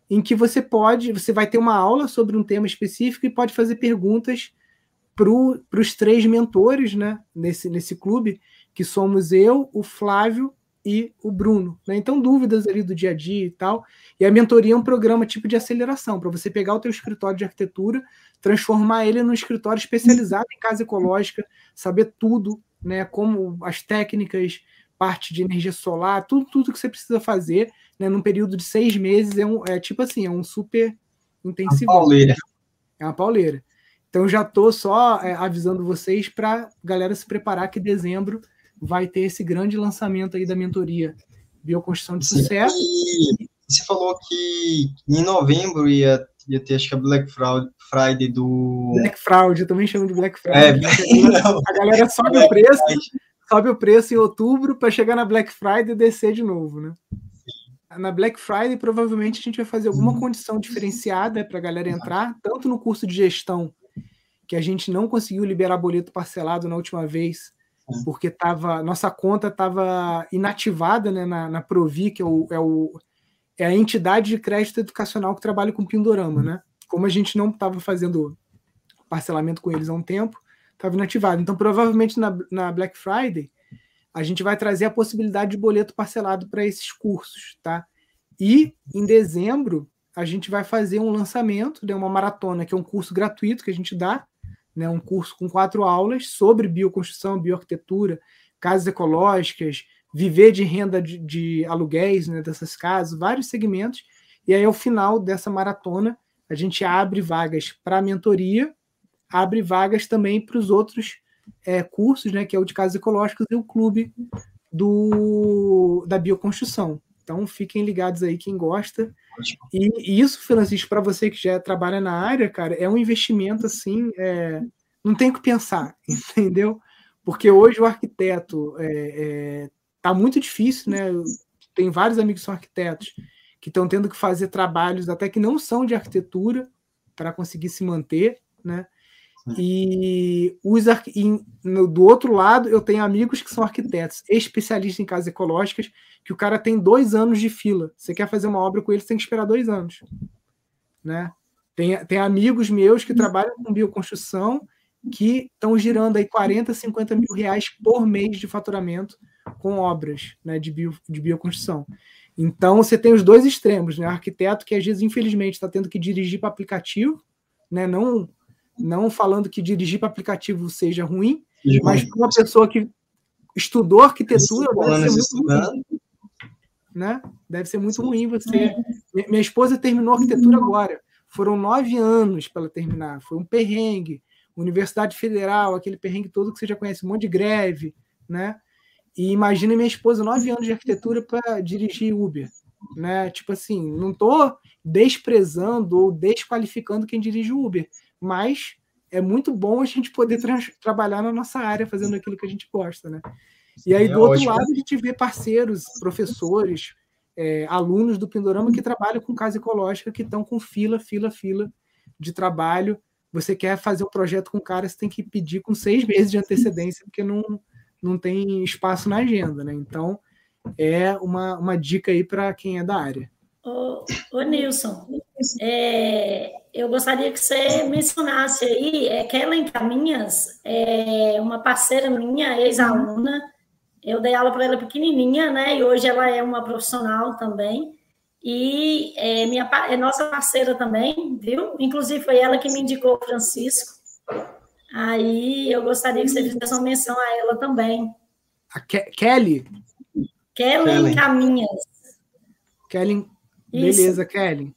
em que você pode, você vai ter uma aula sobre um tema específico e pode fazer perguntas para os três mentores, né, nesse, nesse clube, que somos eu, o Flávio e o Bruno. Né? Então, dúvidas ali do dia a dia e tal. E a mentoria é um programa tipo de aceleração, para você pegar o teu escritório de arquitetura, transformar ele num escritório especializado em casa ecológica, saber tudo, né, como as técnicas, parte de energia solar, tudo, tudo que você precisa fazer né, num período de seis meses, é, um, é tipo assim, é um super intensivo. Uma pauleira. É uma pauleira. Então já estou só é, avisando vocês para galera se preparar que dezembro vai ter esse grande lançamento aí da mentoria Bioconstrução de Sim. Sucesso. E você falou que em novembro ia, ia ter, acho que a Black Friday do. Black Fraud, eu também chamo de Black Friday. É, a galera sobe o preço, sobe o preço em outubro para chegar na Black Friday e descer de novo, né? Na Black Friday, provavelmente a gente vai fazer alguma uhum. condição diferenciada para a galera entrar, tanto no curso de gestão, que a gente não conseguiu liberar boleto parcelado na última vez, porque tava, nossa conta estava inativada né, na, na Provi, que é, o, é, o, é a entidade de crédito educacional que trabalha com Pindorama. Né? Como a gente não estava fazendo parcelamento com eles há um tempo, estava inativado. Então, provavelmente na, na Black Friday, a gente vai trazer a possibilidade de boleto parcelado para esses cursos, tá? E em dezembro a gente vai fazer um lançamento de né, uma maratona, que é um curso gratuito que a gente dá, né? Um curso com quatro aulas sobre bioconstrução, bioarquitetura, casas ecológicas, viver de renda de, de aluguéis né, dessas casas, vários segmentos. E aí, ao final dessa maratona, a gente abre vagas para mentoria, abre vagas também para os outros é, cursos, né, que é o de casas ecológicas e o clube do, da bioconstrução. Então fiquem ligados aí quem gosta. E, e isso, Francisco, para você que já trabalha na área, cara, é um investimento assim, é, não tem o que pensar, entendeu? Porque hoje o arquiteto é, é, tá muito difícil, né? Tem vários amigos que são arquitetos que estão tendo que fazer trabalhos até que não são de arquitetura para conseguir se manter, né? E os e no, do outro lado, eu tenho amigos que são arquitetos, especialistas em casas ecológicas, que o cara tem dois anos de fila. Você quer fazer uma obra com eles, tem que esperar dois anos. Né? Tem, tem amigos meus que trabalham com bioconstrução que estão girando aí 40, 50 mil reais por mês de faturamento com obras né, de, bio, de bioconstrução. Então você tem os dois extremos, né? O arquiteto que às vezes, infelizmente, está tendo que dirigir para aplicativo, né? Não não falando que dirigir para aplicativo seja ruim, mas para uma pessoa que estudou arquitetura deve ser muito ruim. Né? Deve ser muito ruim você. Minha esposa terminou arquitetura agora. Foram nove anos para ela terminar. Foi um perrengue. Universidade Federal, aquele perrengue todo que você já conhece, um monte de greve, né? E imagina minha esposa, nove anos de arquitetura para dirigir Uber, né? Tipo assim, não estou desprezando ou desqualificando quem dirige Uber, mas é muito bom a gente poder tra trabalhar na nossa área fazendo aquilo que a gente gosta, né? E aí, é do outro ótimo. lado, a gente vê parceiros, professores, é, alunos do Pindorama que trabalham com casa ecológica, que estão com fila, fila, fila de trabalho. Você quer fazer um projeto com o cara, você tem que pedir com seis meses de antecedência, porque não, não tem espaço na agenda, né? Então, é uma, uma dica aí para quem é da área. Ô, ô Nilson, é, eu gostaria que você mencionasse aí, é, Kellen Caminhas, é uma parceira minha, ex-aluna, eu dei aula para ela pequenininha, né, e hoje ela é uma profissional também, e é, minha, é nossa parceira também, viu? Inclusive foi ela que me indicou o Francisco, aí eu gostaria que você fizesse uma menção a ela também. A Ke Kelly? Kellen Caminhas. Kellen Beleza, Kelly. Kellen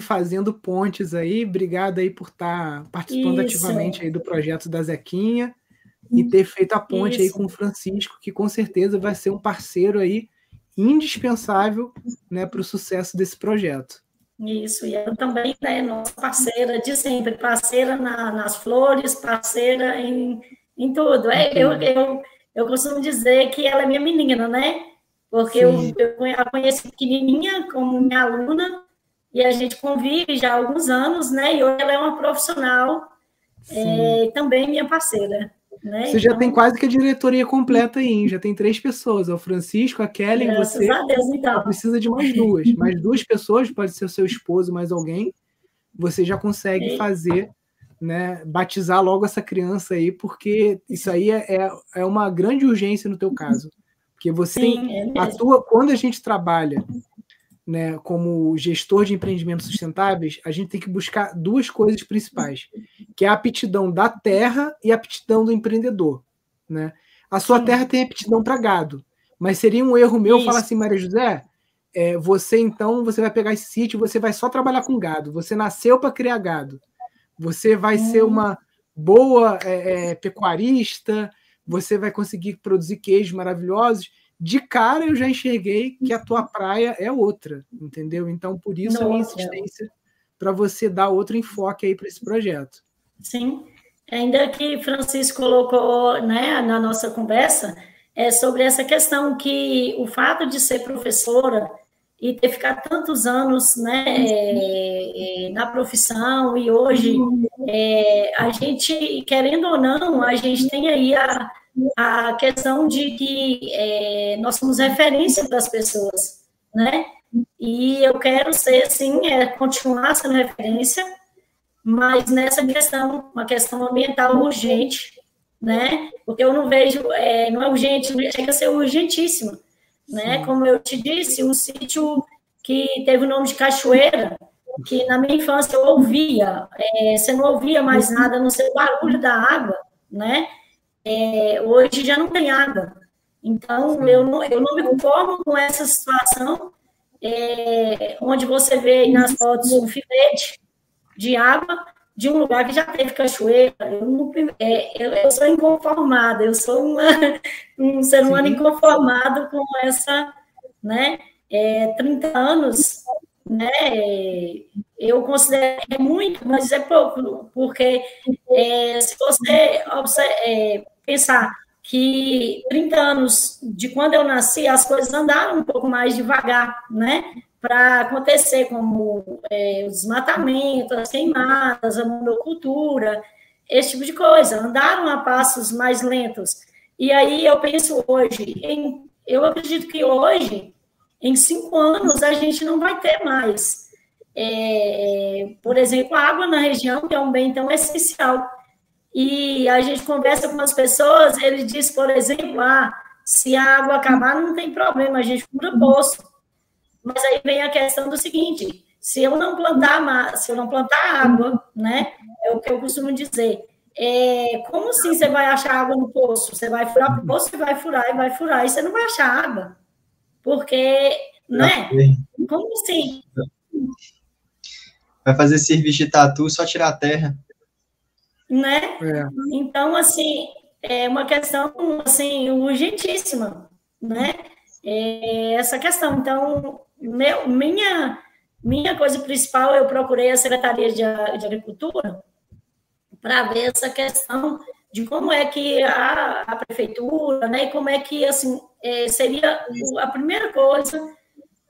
fazendo pontes aí, obrigado aí por estar tá participando Isso. ativamente aí do projeto da Zequinha e ter feito a ponte Isso. aí com o Francisco, que com certeza vai ser um parceiro aí indispensável né, para o sucesso desse projeto. Isso, e ela também é né, nossa parceira de sempre, parceira na, nas flores, parceira em, em tudo. É, eu, eu, eu costumo dizer que ela é minha menina, né? porque eu, eu a conheci pequenininha como minha aluna e a gente convive já há alguns anos, né? E hoje ela é uma profissional é, também minha parceira. Né? Você já então, tem quase que a diretoria completa aí, já tem três pessoas, é o Francisco, a Kelly e você. A Deus, então. Precisa de mais duas, mais duas pessoas, pode ser o seu esposo, mais alguém. Você já consegue fazer, né? Batizar logo essa criança aí, porque isso aí é, é, é uma grande urgência no teu caso. Porque você Sim, é atua quando a gente trabalha né, como gestor de empreendimentos sustentáveis, a gente tem que buscar duas coisas principais, que é a aptidão da terra e a aptidão do empreendedor. Né? A sua Sim. terra tem aptidão para gado, mas seria um erro meu Isso. falar assim, Maria José, é, você então você vai pegar esse sítio, você vai só trabalhar com gado. Você nasceu para criar gado. Você vai hum. ser uma boa é, é, pecuarista, você vai conseguir produzir queijos maravilhosos. De cara eu já enxerguei que a tua praia é outra, entendeu? Então, por isso Nossa. a minha insistência para você dar outro enfoque aí para esse projeto. Sim. Ainda que Francisco colocou né, na nossa conversa, é sobre essa questão que o fato de ser professora e ter ficado tantos anos né, é, na profissão e hoje é, a gente, querendo ou não, a gente tem aí a, a questão de que é, nós somos referência para as pessoas, né? E eu quero ser, sim, é, continuar sendo referência, mas nessa questão, uma questão ambiental urgente, né? Porque eu não vejo, é, não é urgente, chega a ser urgentíssima, né? Como eu te disse, um sítio que teve o nome de Cachoeira, que na minha infância eu ouvia, é, você não ouvia mais nada, não sei o barulho da água, né? É, hoje já não tem água. Então, eu não, eu não me conformo com essa situação, é, onde você vê nas fotos um filete de água de um lugar que já teve cachoeira. Eu, não, é, eu, eu sou inconformada, eu sou uma, um ser humano inconformado com essa, né, é, 30 anos, né, eu considero é muito, mas é pouco, porque é, se você é, pensar que 30 anos de quando eu nasci, as coisas andaram um pouco mais devagar, né? Para acontecer, como é, o desmatamento, as queimadas, a monocultura, esse tipo de coisa, andaram a passos mais lentos. E aí eu penso hoje, em, eu acredito que hoje, em cinco anos, a gente não vai ter mais, é, por exemplo, água na região, é um bem tão essencial e a gente conversa com as pessoas, ele diz, por exemplo, ah, se a água acabar, não tem problema, a gente fura poço. Mas aí vem a questão do seguinte: se eu não plantar, se eu não plantar água, né? É o que eu costumo dizer. É, como assim você vai achar água no poço? Você vai furar o poço, você vai furar e vai furar, e você não vai achar água. Porque, né? Como assim? Vai fazer serviço de tatu, só tirar a terra né? É. Então, assim, é uma questão, assim, urgentíssima, né? É essa questão. Então, meu, minha, minha coisa principal, eu procurei a Secretaria de, de Agricultura para ver essa questão de como é que a, a prefeitura, né, e como é que, assim, é, seria a primeira coisa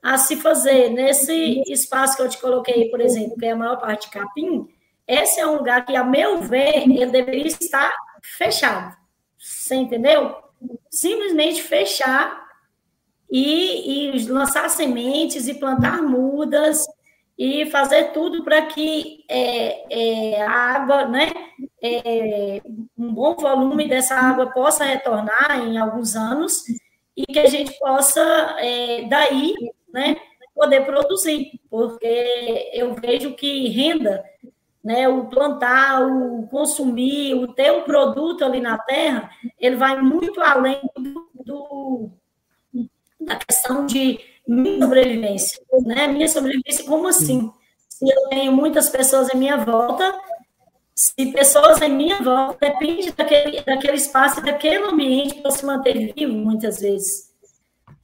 a se fazer nesse espaço que eu te coloquei, por exemplo, que é a maior parte de capim, esse é um lugar que, a meu ver, ele deveria estar fechado. Você entendeu? Simplesmente fechar e, e lançar sementes e plantar mudas e fazer tudo para que é, é, a água, né, é, um bom volume dessa água possa retornar em alguns anos e que a gente possa, é, daí, né, poder produzir, porque eu vejo que renda né, o plantar, o consumir, o ter um produto ali na terra, ele vai muito além do, do da questão de minha sobrevivência, né? Minha sobrevivência, como assim? Se eu tenho muitas pessoas em minha volta, se pessoas em minha volta, depende daquele, daquele espaço, daquele ambiente para se manter vivo, muitas vezes.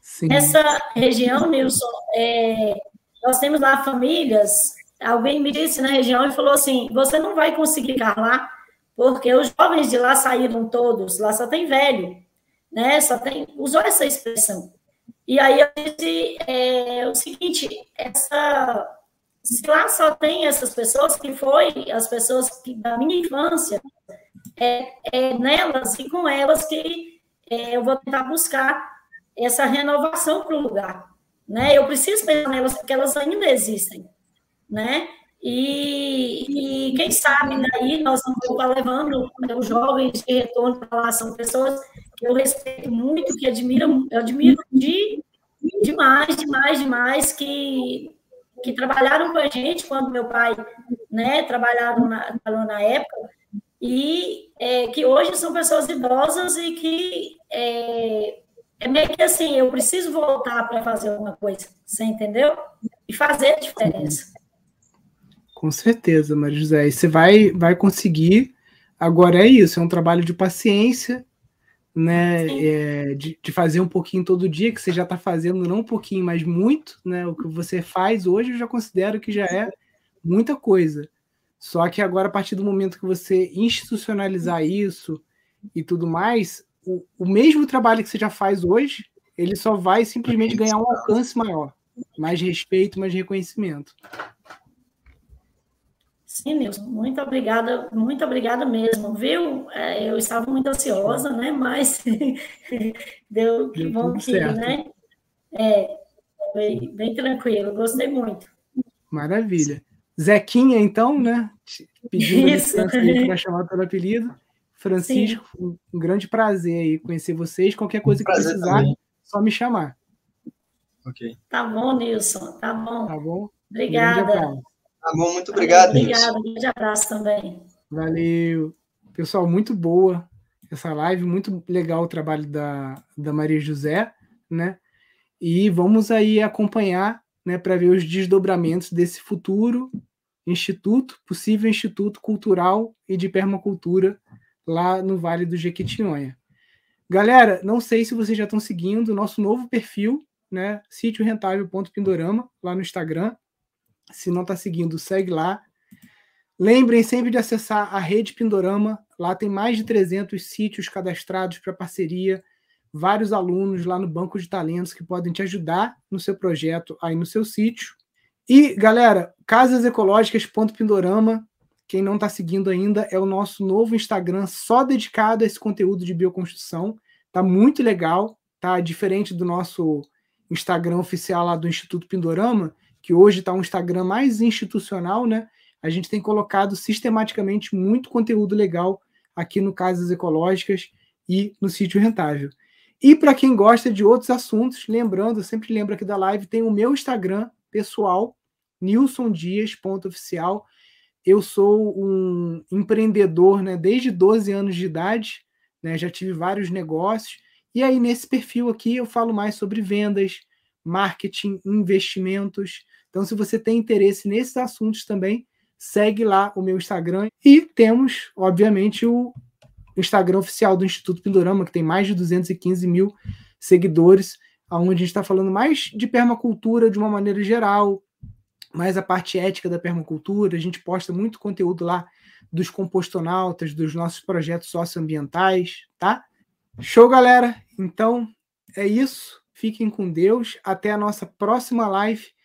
Sim. Essa região, Nilson, é, nós temos lá famílias alguém me disse na região e falou assim: você não vai conseguir ficar lá, porque os jovens de lá saíram todos, lá só tem velho, né? Só tem. Usou essa expressão. E aí eu disse é, o seguinte: essa. Se lá só tem essas pessoas que foi as pessoas que, da minha infância, é, é nelas e com elas que é, eu vou tentar buscar essa renovação para o lugar. Né? Eu preciso pensar nelas porque elas ainda existem né? E, e, quem sabe daí nós vamos estar levando os jovens de retorno para lá, são pessoas que eu respeito muito, que admiro, eu admiro de, demais, demais, demais, que, que trabalharam com a gente quando meu pai né, trabalharam na, na época, e é, que hoje são pessoas idosas e que é, é meio que assim, eu preciso voltar para fazer alguma coisa, você entendeu? E fazer diferença. Com certeza, Maria José. E você vai, vai conseguir. Agora é isso, é um trabalho de paciência, né? É, de, de, fazer um pouquinho todo dia, que você já está fazendo não um pouquinho, mas muito, né? O que você faz hoje eu já considero que já é muita coisa. Só que agora, a partir do momento que você institucionalizar isso e tudo mais, o, o mesmo trabalho que você já faz hoje, ele só vai simplesmente ganhar um alcance maior, mais respeito, mais reconhecimento. Sim, Nilson, muito obrigada, muito obrigada mesmo, viu? É, eu estava muito ansiosa, né? Mas deu que bom que, certo. né? É, bem, bem tranquilo, gostei muito. Maravilha. Zequinha, então, né? Pedindo licença para chamar pelo apelido. Francisco, Sim. um grande prazer aí conhecer vocês. Qualquer coisa que precisar, também. só me chamar. Ok. Tá bom, Nilson. Tá bom. Tá bom. Obrigada. Tá bom, muito obrigado. Obrigada, um grande abraço também. Valeu. Pessoal, muito boa essa live, muito legal o trabalho da, da Maria José, né? E vamos aí acompanhar, né, para ver os desdobramentos desse futuro instituto, possível instituto cultural e de permacultura lá no Vale do Jequitinhonha. Galera, não sei se vocês já estão seguindo o nosso novo perfil, né? Sítio Rentável.pindorama, lá no Instagram. Se não está seguindo, segue lá. Lembrem sempre de acessar a rede Pindorama. Lá tem mais de 300 sítios cadastrados para parceria, vários alunos lá no banco de talentos que podem te ajudar no seu projeto aí no seu sítio. E, galera, casasecológicas.pindorama, quem não está seguindo ainda, é o nosso novo Instagram só dedicado a esse conteúdo de bioconstrução. Tá muito legal, tá diferente do nosso Instagram oficial lá do Instituto Pindorama, que hoje está um Instagram mais institucional, né? A gente tem colocado sistematicamente muito conteúdo legal aqui no Casas Ecológicas e no Sítio Rentável. E para quem gosta de outros assuntos, lembrando, sempre lembro aqui da live, tem o meu Instagram pessoal, nilsondias.oficial. Eu sou um empreendedor né, desde 12 anos de idade, né, já tive vários negócios, e aí nesse perfil aqui eu falo mais sobre vendas, marketing, investimentos, então, se você tem interesse nesses assuntos também, segue lá o meu Instagram. E temos, obviamente, o Instagram oficial do Instituto Pindorama, que tem mais de 215 mil seguidores, onde a gente está falando mais de permacultura de uma maneira geral, mais a parte ética da permacultura. A gente posta muito conteúdo lá dos compostonautas, dos nossos projetos socioambientais, tá? Show, galera! Então, é isso. Fiquem com Deus. Até a nossa próxima live